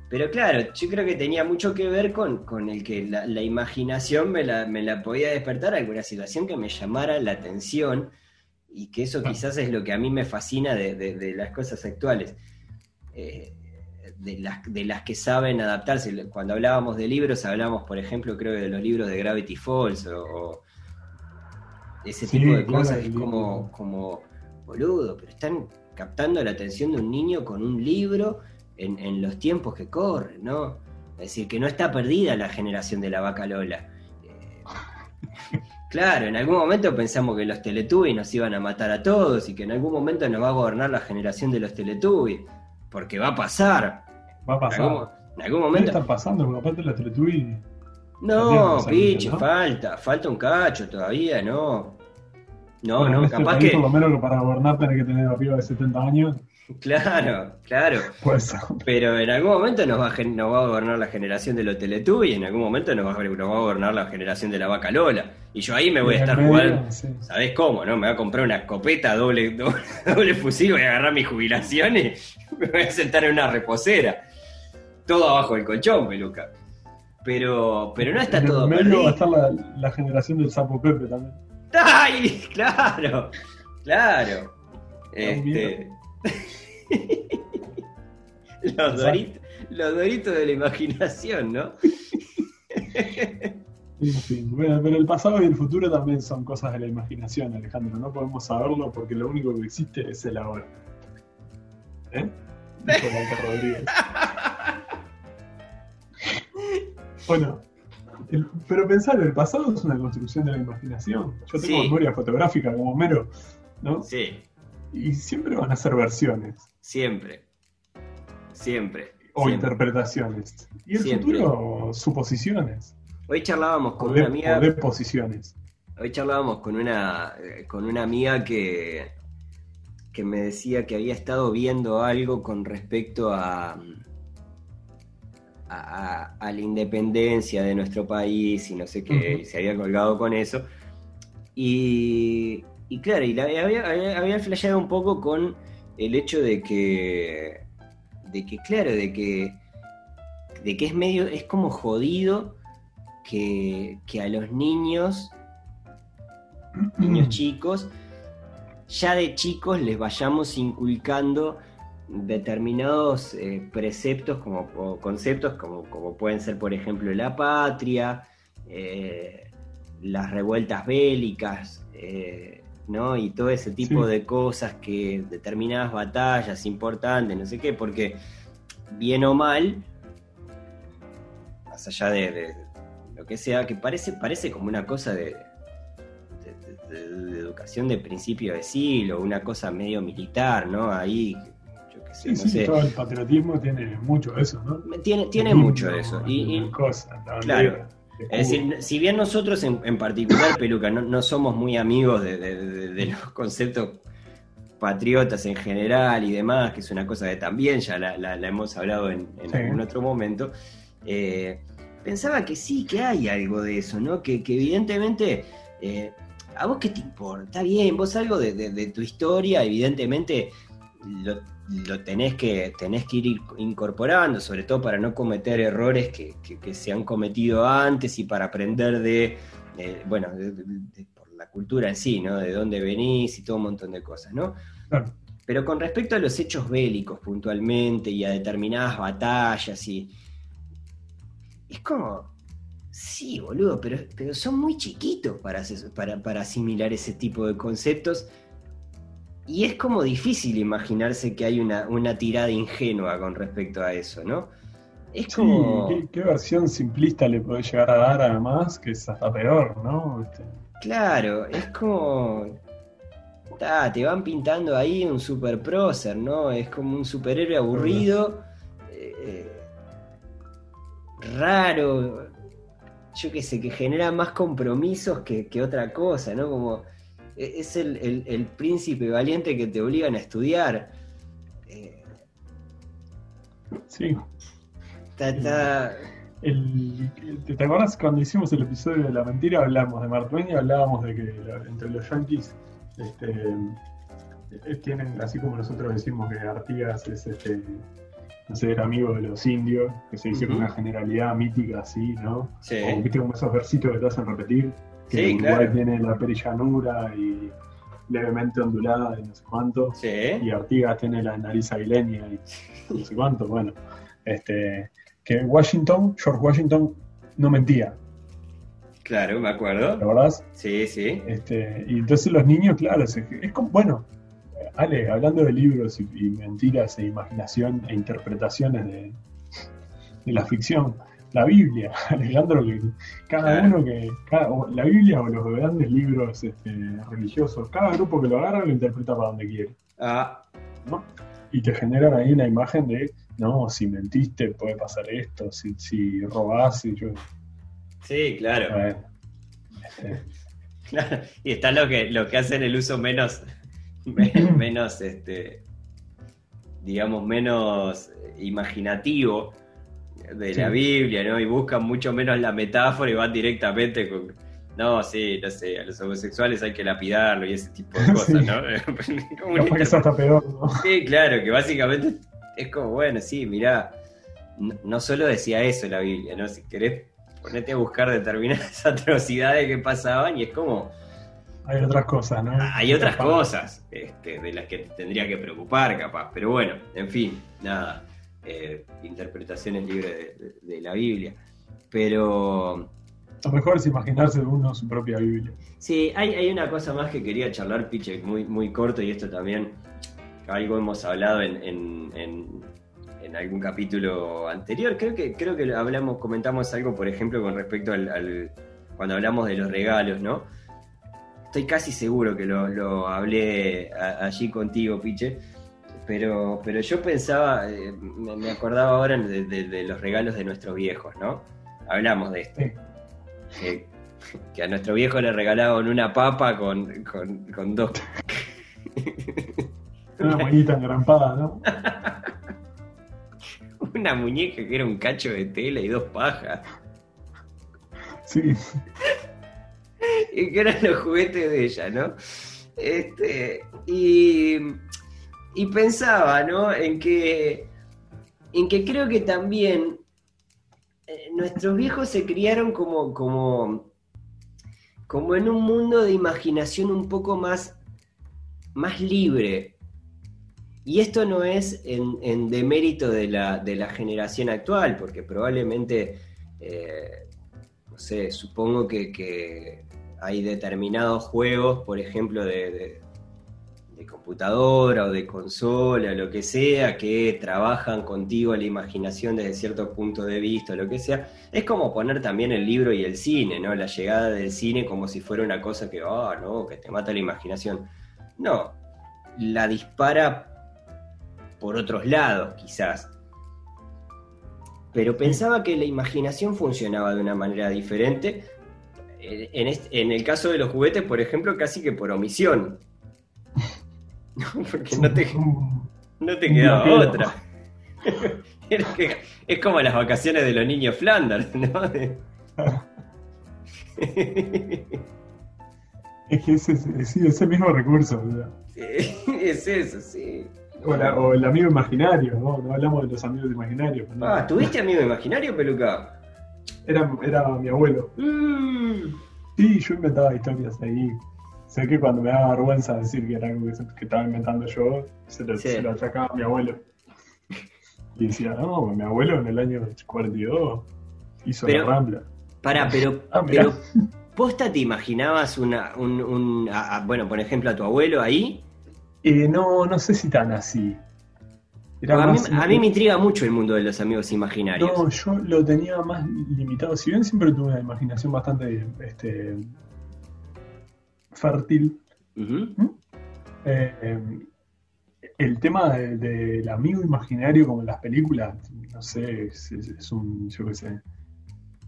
pero claro, yo creo que tenía mucho que ver con, el que la, imaginación me la, me la, podía despertar alguna situación que me llamara la atención y que eso quizás es lo que a mí me fascina de, las cosas actuales, eh, de, las, de las que saben adaptarse. Cuando hablábamos de libros, hablábamos, por ejemplo, creo que de los libros de Gravity Falls o, ese tipo de cosas, es como, como boludo, pero están captando la atención de un niño con un libro en, los tiempos que corren, ¿no? Es decir, que no está perdida la generación de la vaca Lola. Eh, claro, en algún momento pensamos que los Teletubbies nos iban a matar a todos y que en algún momento nos va a gobernar la generación de los Teletubbies, porque va a pasar. Va a pasar. En algún, momento. ¿Qué está pasando? Porque aparte los Teletubbies. No, pinche, falta, falta un cacho todavía, no. No, no, este capaz que. Por lo menos que para gobernar tenés que tener arriba de 70 años. Claro, claro. Pues, Pero en algún momento nos va, a, nos va a gobernar la generación de los y en algún momento nos va, a, nos va a gobernar la generación de la vaca Lola. Y yo ahí me voy a estar jugando. ¿Sabés cómo? no? Me voy a comprar una escopeta doble, doble, fusil, voy a agarrar mi jubilación y me voy a sentar en una reposera. Todo abajo del colchón, peluca. Pero, pero no está todo perdido. va a estar la, generación del sapo Pepe también. ¡Ay! Claro, claro. Este. los, doritos, los doritos de la imaginación, ¿no? Bueno, pero el pasado y el futuro también son cosas de la imaginación, Alejandro. No podemos saberlo porque lo único que existe es el ahora. ¿Eh? Rodríguez. bueno, pero pensar, el pasado es una construcción de la imaginación. Yo tengo memoria fotográfica como mero, ¿no? Sí. Y siempre van a ser versiones. Siempre. Siempre. O interpretaciones. Y el futuro, suposiciones. Hoy charlábamos con una amiga. O de posiciones. Hoy charlábamos con una, con una amiga que, que me decía que había estado viendo algo con respecto a, a, la independencia de nuestro país y no sé qué, se había colgado con eso. Y, y claro, y había, había, flasheado un poco con el hecho de que, de que claro, de que, de que es medio, es como jodido que, a los niños, niños chicos, ya de chicos les vayamos inculcando determinados eh, preceptos como, o conceptos como, como, pueden ser, por ejemplo, la patria, eh, las revueltas bélicas, eh, ¿no? Y todo ese tipo de cosas que determinadas batallas importantes, no sé qué, porque bien o mal, más allá de, lo que sea, que parece, parece como una cosa de, de, educación de principio de siglo, una cosa medio militar, ¿no? Ahí, yo qué sé, sí, todo el patriotismo tiene mucho de eso, ¿no? Tiene, tiene mucho de eso. Y, y claro es decir, si bien nosotros en, particular, Peluca, no, somos muy amigos de, los conceptos patriotas en general y demás, que es una cosa que también ya la, hemos hablado en, algún otro momento, eh, pensaba que sí, que hay algo de eso, ¿no? Que, evidentemente, eh, ¿a vos qué te importa? Está bien, vos algo de, tu historia, evidentemente lo lo tenés que, tenés que ir incorporando, sobre todo para no cometer errores que, se han cometido antes y para aprender de, bueno, de- por la cultura en sí, ¿no? De dónde venís y todo un montón de cosas, ¿no? Claro. Pero con respecto a los hechos bélicos puntualmente y a determinadas batallas y... Es como... Sí, boludo, pero, pero son muy chiquitos para, para, para asimilar ese tipo de conceptos. Y es como difícil imaginarse que hay una, una tirada ingenua con respecto a eso, ¿no? Es Sí, como... ¿qué, qué versión simplista le podés llegar a dar además? Que es hasta peor, ¿no? Este, Claro, es como. ta, te van pintando ahí un super prócer, ¿no? Es como un superhéroe aburrido, eh, raro, yo qué sé, que genera más compromisos que, que otra cosa, ¿no? Como. E- Es el, el- el príncipe valiente que te obligan a estudiar. Eh, sí. ta- ta- El, ¿Te acuerdas cuando hicimos el episodio de la mentira? Hablamos de Mark Twain y hablábamos de que entre los yankees este, eh, tienen, así como nosotros decimos que Artigas es este, no sé, era amigo de los indios, que se dice con Ujú. una generalidad mítica así, ¿no? Sí. O viste como esos versitos que te hacen repetir, que Sí, Uruguay claro. tiene la perillanura y levemente ondulada y no sé cuánto. Sí. y Artigas tiene la nariz aguileña y no sé cuánto, bueno, este, que Washington, George Washington no mentía, Claro, me acuerdo. ¿la verdad? Sí, sí. Este, y entonces los niños, claro, es, es como, bueno, Ale, hablando de libros y, y mentiras e imaginación e interpretaciones de, de la ficción, la Biblia, Alejandro, que cada uno que, cada- la Biblia o los grandes libros este, religiosos, cada grupo que lo agarra lo interpreta para donde quiere. Ah, ¿no? Y te generan ahí una imagen de, no, si mentiste puede pasar esto, si, si robás, si yo... sí, claro. Este, y está lo que, lo que hacen el uso menos, me- menos, este, digamos, menos imaginativo de la. Biblia, ¿no? Y buscan mucho menos la metáfora y van directamente con, no, sí, no sé, a los homosexuales hay que lapidarlo y ese tipo de cosas. ¿no? Capaz que es hasta peor, ¿no? Sí, claro, que básicamente es como, bueno, sí, mirá, no, no solo decía eso la Biblia, ¿no? Si querés ponete a buscar determinadas atrocidades que pasaban y es como, Hay otras cosas, ¿no? hay otras cosas este, de las que te tendría que preocupar capaz, pero bueno, en fin, nada, eh, interpretaciones libres de, de- de la Biblia. Pero Lo mejor es imaginarse uno su propia Biblia. Sí, hay, hay una cosa más que quería charlar, Piche, muy, muy corto, y esto también algo hemos hablado en, en- en- en algún capítulo anterior. Creo que, creo que hablamos, comentamos algo, por ejemplo, con respecto al, al- cuando hablamos de los regalos, ¿no? Estoy casi seguro que lo, lo hablé a- allí contigo, Piche. Pero, pero yo pensaba, eh, me, acordaba ahora de, de- de los regalos de nuestros viejos, ¿no? Hablamos de esto. Sí. Que, a nuestro viejo le regalaban una papa con, con, con dos. Una manita engrampada, ¿no? Una muñeca que era un cacho de tela y dos pajas. Sí. Y que eran los juguetes de ella, ¿no? Este, y, y pensaba, ¿no? En que, en que creo que también eh, nuestros viejos se criaron como, como, como en un mundo de imaginación un poco más, más libre. Y esto no es en, demérito de la, de la generación actual, porque probablemente, eh, no sé, supongo que, hay determinados juegos, por ejemplo, de- de computadora o de consola, lo que sea, que trabajan contigo la imaginación desde cierto punto de vista, lo que sea. Es como poner también el libro y el cine, ¿no? La llegada del cine como si fuera una cosa que, ah, no, que te mata la imaginación. No, la dispara por otros lados, quizás. Pero pensaba que la imaginación funcionaba de una manera diferente. En, en el caso de los juguetes, por ejemplo, casi que por omisión. No, Porque no te, no te quedaba otra. Que- es como las vacaciones de los niños Flanders, ¿no? Es que ese, ese- sí, es el mismo recurso. ¿verdad? Sí, es eso, sí. O, la- o el amigo imaginario, ¿no? No hablamos de los amigos imaginarios. ¿no? Ah, ¿tuviste amigo imaginario, peluca? Era, era mi abuelo. Mm, Sí, yo inventaba historias ahí. Sé que cuando me daba vergüenza decir que era algo que, que estaba inventando yo, se lo, Sí. se lo achacaba a mi abuelo. Y decía, no, mi abuelo en el año 42 hizo Pero- la Rambla. Pará, pero, Ah, pero ¿posta te imaginabas una, un, un- a- a- bueno, por ejemplo, a tu abuelo ahí? Eh, no, no sé si tan así. A, mí, a mí me intriga mucho el mundo de los amigos imaginarios. No, yo lo tenía más limitado. Si bien siempre tuve una imaginación bastante este, fértil, Ujú. eh, eh, el tema de- del amigo imaginario como en las películas, no sé, es, es- es un, yo qué sé,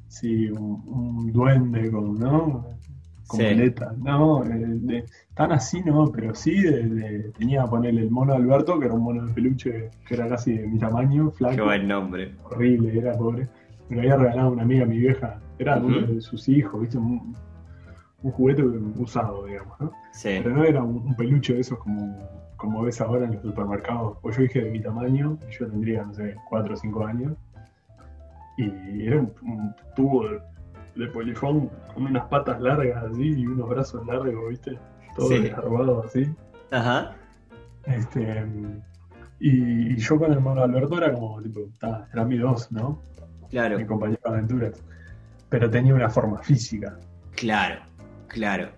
sí, un, un duende con, ¿no? Con Sí. no, eh, de- tan así no, pero sí tenía ponerle el mono de Alberto, que era un mono de peluche que era casi de mi tamaño, flaco. Qué buen nombre. horrible, era pobre. Me lo había regalado una amiga, mi vieja. Era uno de sus hijos, ¿viste? Un, un juguete usado, digamos, ¿no? Sí. Pero no era un, peluche de esos como, como ves ahora en los supermercados. Pues yo dije de mi tamaño, yo tendría, no sé, 4 o 5 años. Y era un, un tubo de, de polifón con unas patas largas así y unos brazos largos, ¿viste? Todo Sí. desgarbado así. Ajá. Este, y, y yo con el mono Alberto era como, tipo, ta, era mi dos, ¿no? Claro, mi compañero de aventuras. Pero tenía una forma física. claro, claro.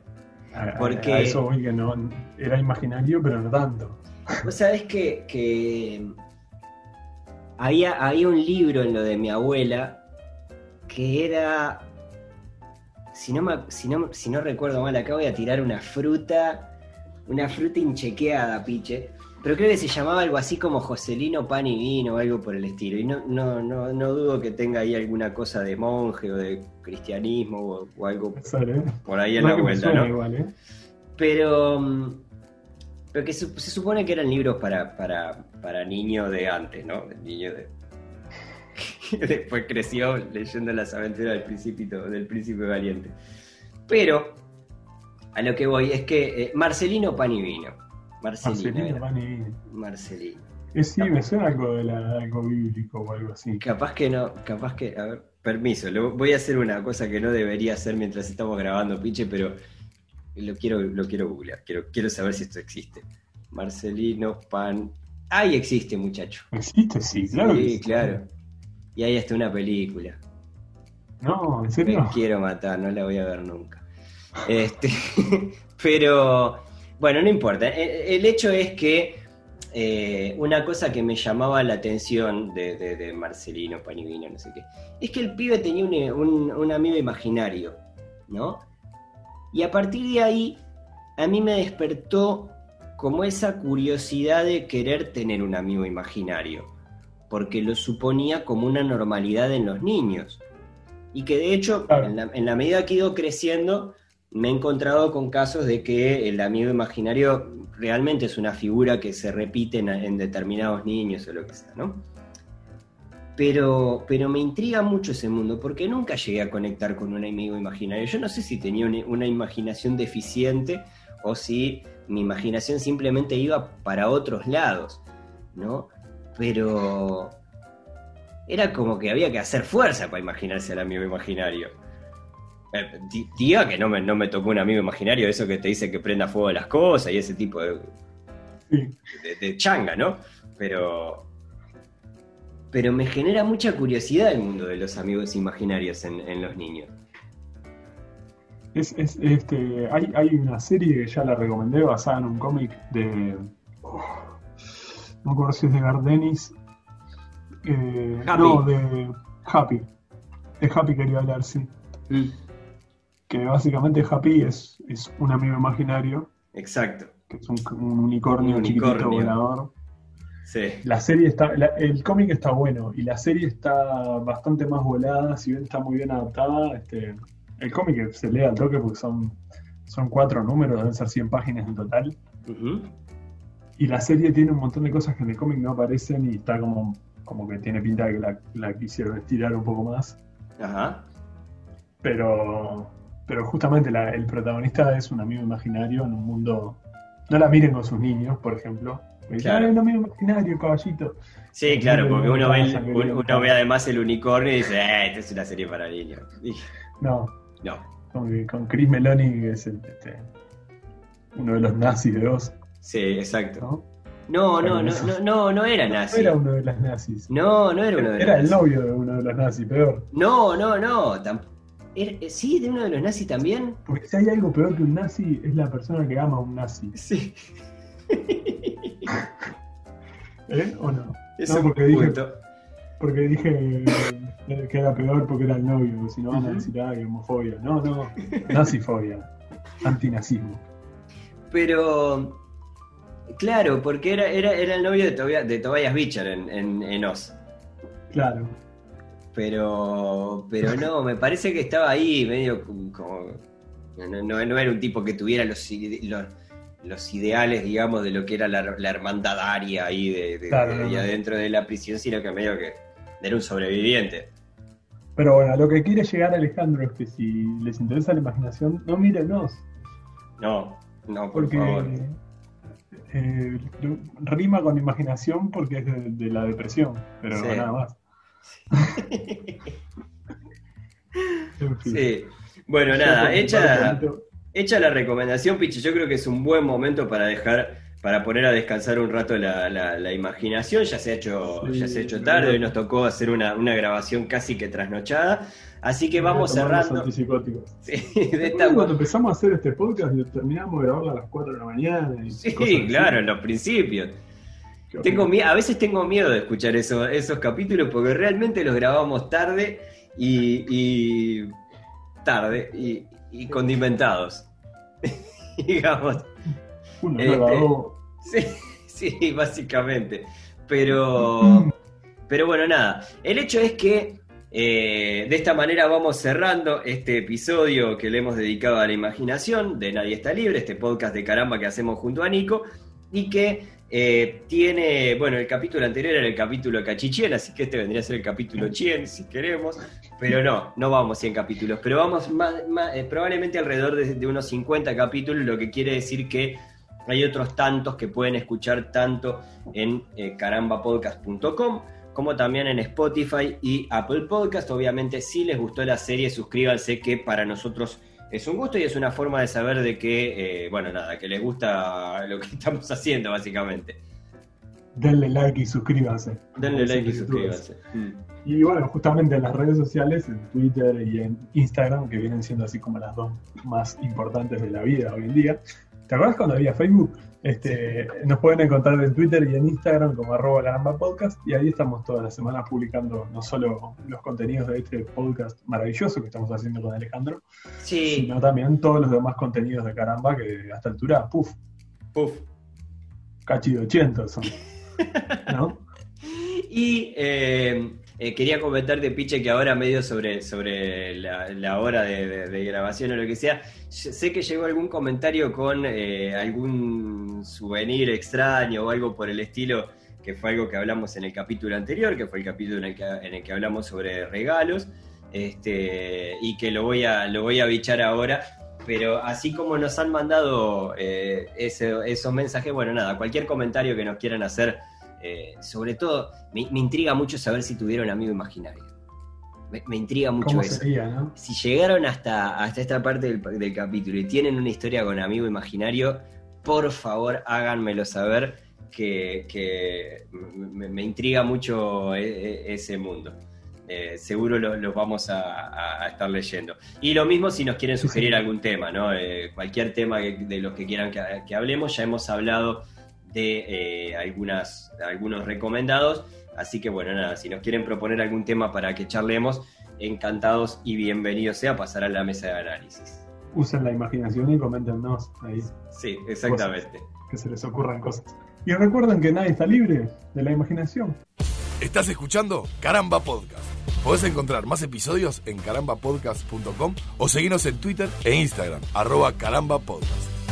A, Porque- a eso voy que no era imaginario, pero no tanto. Vos sabés que, que había, había un libro en lo de mi abuela que era. Si no, me- si, no, si no recuerdo mal, acá voy a tirar una fruta. Una fruta inchequeada, piche. Pero creo que se llamaba algo así como Joselino Pan y Vino o algo por el estilo. Y no, no, no, no dudo que tenga ahí alguna cosa de monje o de cristianismo o, o algo Sale, por ahí en No la vuelta, ¿no? igual, ¿eh? Pero, mm, pero que se supone que eran libros para, para, para niños de antes, ¿no? El niño de... que Después creció leyendo las aventuras del príncipe, del príncipe valiente. Pero, a lo que voy es que eh, Marcelino. Pan y Vino. Marcelino. Eh, sí, me suena algo de la, algo bíblico o algo así. Capaz que no, capaz que, a ver, permiso, lo- voy a hacer una cosa que no debería hacer mientras estamos grabando, Piche, pero lo quiero, lo quiero googlear, quiero, quiero saber si esto existe. Marcelino Pan. Ahí existe, muchacho. ¿Existe? Sí, claro. sí, claro. Y ahí está una película. No, ¿en Me serio? quiero matar, no la voy a ver nunca. Este, pero, bueno, no importa. El, el hecho es que eh, una cosa que me llamaba la atención de, de- de Marcelino Panivino, no sé qué, es que el pibe tenía un, un- un amigo imaginario, ¿no? Y a partir de ahí, a mí me despertó como esa curiosidad de querer tener un amigo imaginario, porque lo suponía como una normalidad en los niños. Y que de hecho, Claro. en, la, en la medida que he ido creciendo, me he encontrado con casos de que el amigo imaginario realmente es una figura que se repite en, determinados niños o lo que sea, ¿no? Pero, pero me intriga mucho ese mundo porque nunca llegué a conectar con un amigo imaginario. Yo no sé si tenía una, una imaginación deficiente o si mi imaginación simplemente iba para otros lados, ¿no? Pero era como que había que hacer fuerza para imaginarse al amigo imaginario. Eh, diga que no me, no me tocó un amigo imaginario, eso que te dice que prenda fuego las cosas y ese tipo de, de, de changa, ¿no? Pero. Pero me genera mucha curiosidad el mundo de los amigos imaginarios en, en los niños. Es, es, este, hay, hay una serie que ya la recomendé basada en un cómic de. no me acuerdo si es de Gardenis. Eh, no, de Happy. De Happy quería hablar, sí. Que básicamente Happy es, es un amigo imaginario, Exacto. que es un, un unicornio, Un chiquitito unicornio. volador. Sí. La serie está, la- el cómic está bueno y la serie está bastante más volada, si bien está muy bien adaptada. Este, el cómic se lee al toque porque son, son cuatro números, deben ser 100 páginas en total. Y la serie tiene un montón de cosas que en el cómic no aparecen y está como, como que tiene pinta de que la, la quisieron estirar un poco más. Ajá. Pero, pero justamente la- el protagonista es un amigo imaginario en un mundo. No la miren con sus niños, por ejemplo. Dicen, Claro. "Ay, un amigo imaginario, caballito. Sí, claro, porque uno ve, el- uno, ve además el unicornio y dice, eh, esta es una serie para niños. Y No, no, Con, con Chris Meloni, que es el, este, uno de los nazis de Oz. Sí, exacto. ¿no? No, no, no, no, no, no era No nazi. era uno de los nazis. No, no era uno de los Era el nazis. novio de uno de los nazis, peor. No, no, no. tamp- era- eh, ¿Sí? ¿De uno de los nazis también? Porque si hay algo peor que un nazi, es la persona que ama a un nazi. Sí. ¿Eh? ¿O no? Es No, un porque dije- punto. Porque dije eh, que era peor porque era el novio, si no van a decir, ay, homofobia. No, no, nazifobia, antinazismo. Pero. Claro, porque era, era, era el novio de, Tobia- de Tobias Beecher en, en, en Oz. Claro. Pero. Pero no, me parece que estaba ahí medio como. No, no- no era un tipo que tuviera los, los, los ideales, digamos, de lo que era la, la hermandad aria ahí de, de- Claro, de- no. adentro de la prisión, sino que medio que era un sobreviviente. Pero bueno, a lo que quiere llegar Alejandro es que si les interesa la imaginación, no mírenos, No, no, por porque favor. eh, rima con imaginación porque es de, de la depresión, pero Sí. nada más. Sí. Bueno, nada, hecha. Hecha la recomendación, Pichi, yo creo que es un buen momento para dejar, para poner a descansar un rato la, la- la imaginación. Ya se ha hecho, Sí, ya se ha hecho tarde, hoy nos tocó hacer una, una grabación casi que trasnochada. Así que vamos cerrando. Sí, de ¿Te esta- cuando empezamos a hacer este podcast terminamos de grabarlo a las 4 de la mañana? y Sí, cosas así? claro, en los principios. Tengo a veces tengo miedo de escuchar eso- esos capítulos porque realmente los grabamos tarde y, y- tarde y, y condimentados. Digamos. Uno este. Sí, sí, básicamente. Pero, pero bueno, nada. El hecho es que eh, de esta manera vamos cerrando este episodio que le hemos dedicado a la imaginación de Nadie está libre, este podcast de caramba que hacemos junto a Nico y que eh, tiene, bueno, el capítulo anterior era el capítulo Cachichien, así que este vendría a ser el capítulo Chien, si queremos, pero no, no vamos 100 capítulos, pero vamos más- eh, probablemente alrededor de, de unos 50 capítulos, lo que quiere decir que hay otros tantos que pueden escuchar tanto en eh, carambapodcast.com como también en Spotify y Apple Podcast. Obviamente, si les gustó la serie, suscríbanse que para nosotros es un gusto y es una forma de saber de que, eh, bueno, nada, que les gusta lo que estamos haciendo, básicamente. Denle like y suscríbanse. Denle like y suscríbanse. Mm. Y bueno, justamente en las redes sociales, en Twitter y en Instagram, que vienen siendo así como las dos más importantes de la vida hoy en día. ¿Te acuerdas cuando había Facebook? Este, nos pueden encontrar en Twitter y en Instagram como arroba caramba podcast y ahí estamos todas las semanas publicando no solo los contenidos de este podcast maravilloso que estamos haciendo con Alejandro, Sí, sino también todos los demás contenidos de caramba que a esta altura, puff, puf. cachi de 80 son. ¿No? Y eh, eh, quería comentarte, Piche, que ahora medio sobre, sobre la, hora de grabación o lo que sea, sé que llegó algún comentario con eh, algún souvenir extraño o algo por el estilo, que fue algo que hablamos en el capítulo anterior, que fue el capítulo en el que, en el que hablamos sobre regalos, este, y que lo voy a, lo voy a bichar ahora. Pero así como nos han mandado eh, ese- esos mensajes, bueno, nada, cualquier comentario que nos quieran hacer eh, sobre todo, me, me intriga mucho saber si tuvieron amigo imaginario. Me, me intriga mucho ¿Cómo eso. sería, no? Si llegaron hasta, hasta esta parte del, del capítulo y tienen una historia con amigo imaginario, por favor háganmelo saber que, que me, me intriga mucho e- e- ese mundo. Eh, seguro lo- los vamos a, estar leyendo. Y lo mismo si nos quieren sugerir algún tema, ¿no? Eh, cualquier tema que- de los que quieran que, que hablemos, ya hemos hablado de eh, algunas, algunos recomendados. Así que bueno, nada, si nos quieren proponer algún tema para que charlemos, encantados y bienvenidos sea pasar a la mesa de análisis. Usen la imaginación y coméntenos ahí Sí, exactamente. que se les ocurran cosas. Y recuerden que nadie está libre de la imaginación. Estás escuchando Caramba Podcast. Podés encontrar más episodios en carambapodcast.com o seguirnos en Twitter e Instagram, arroba carambapodcast.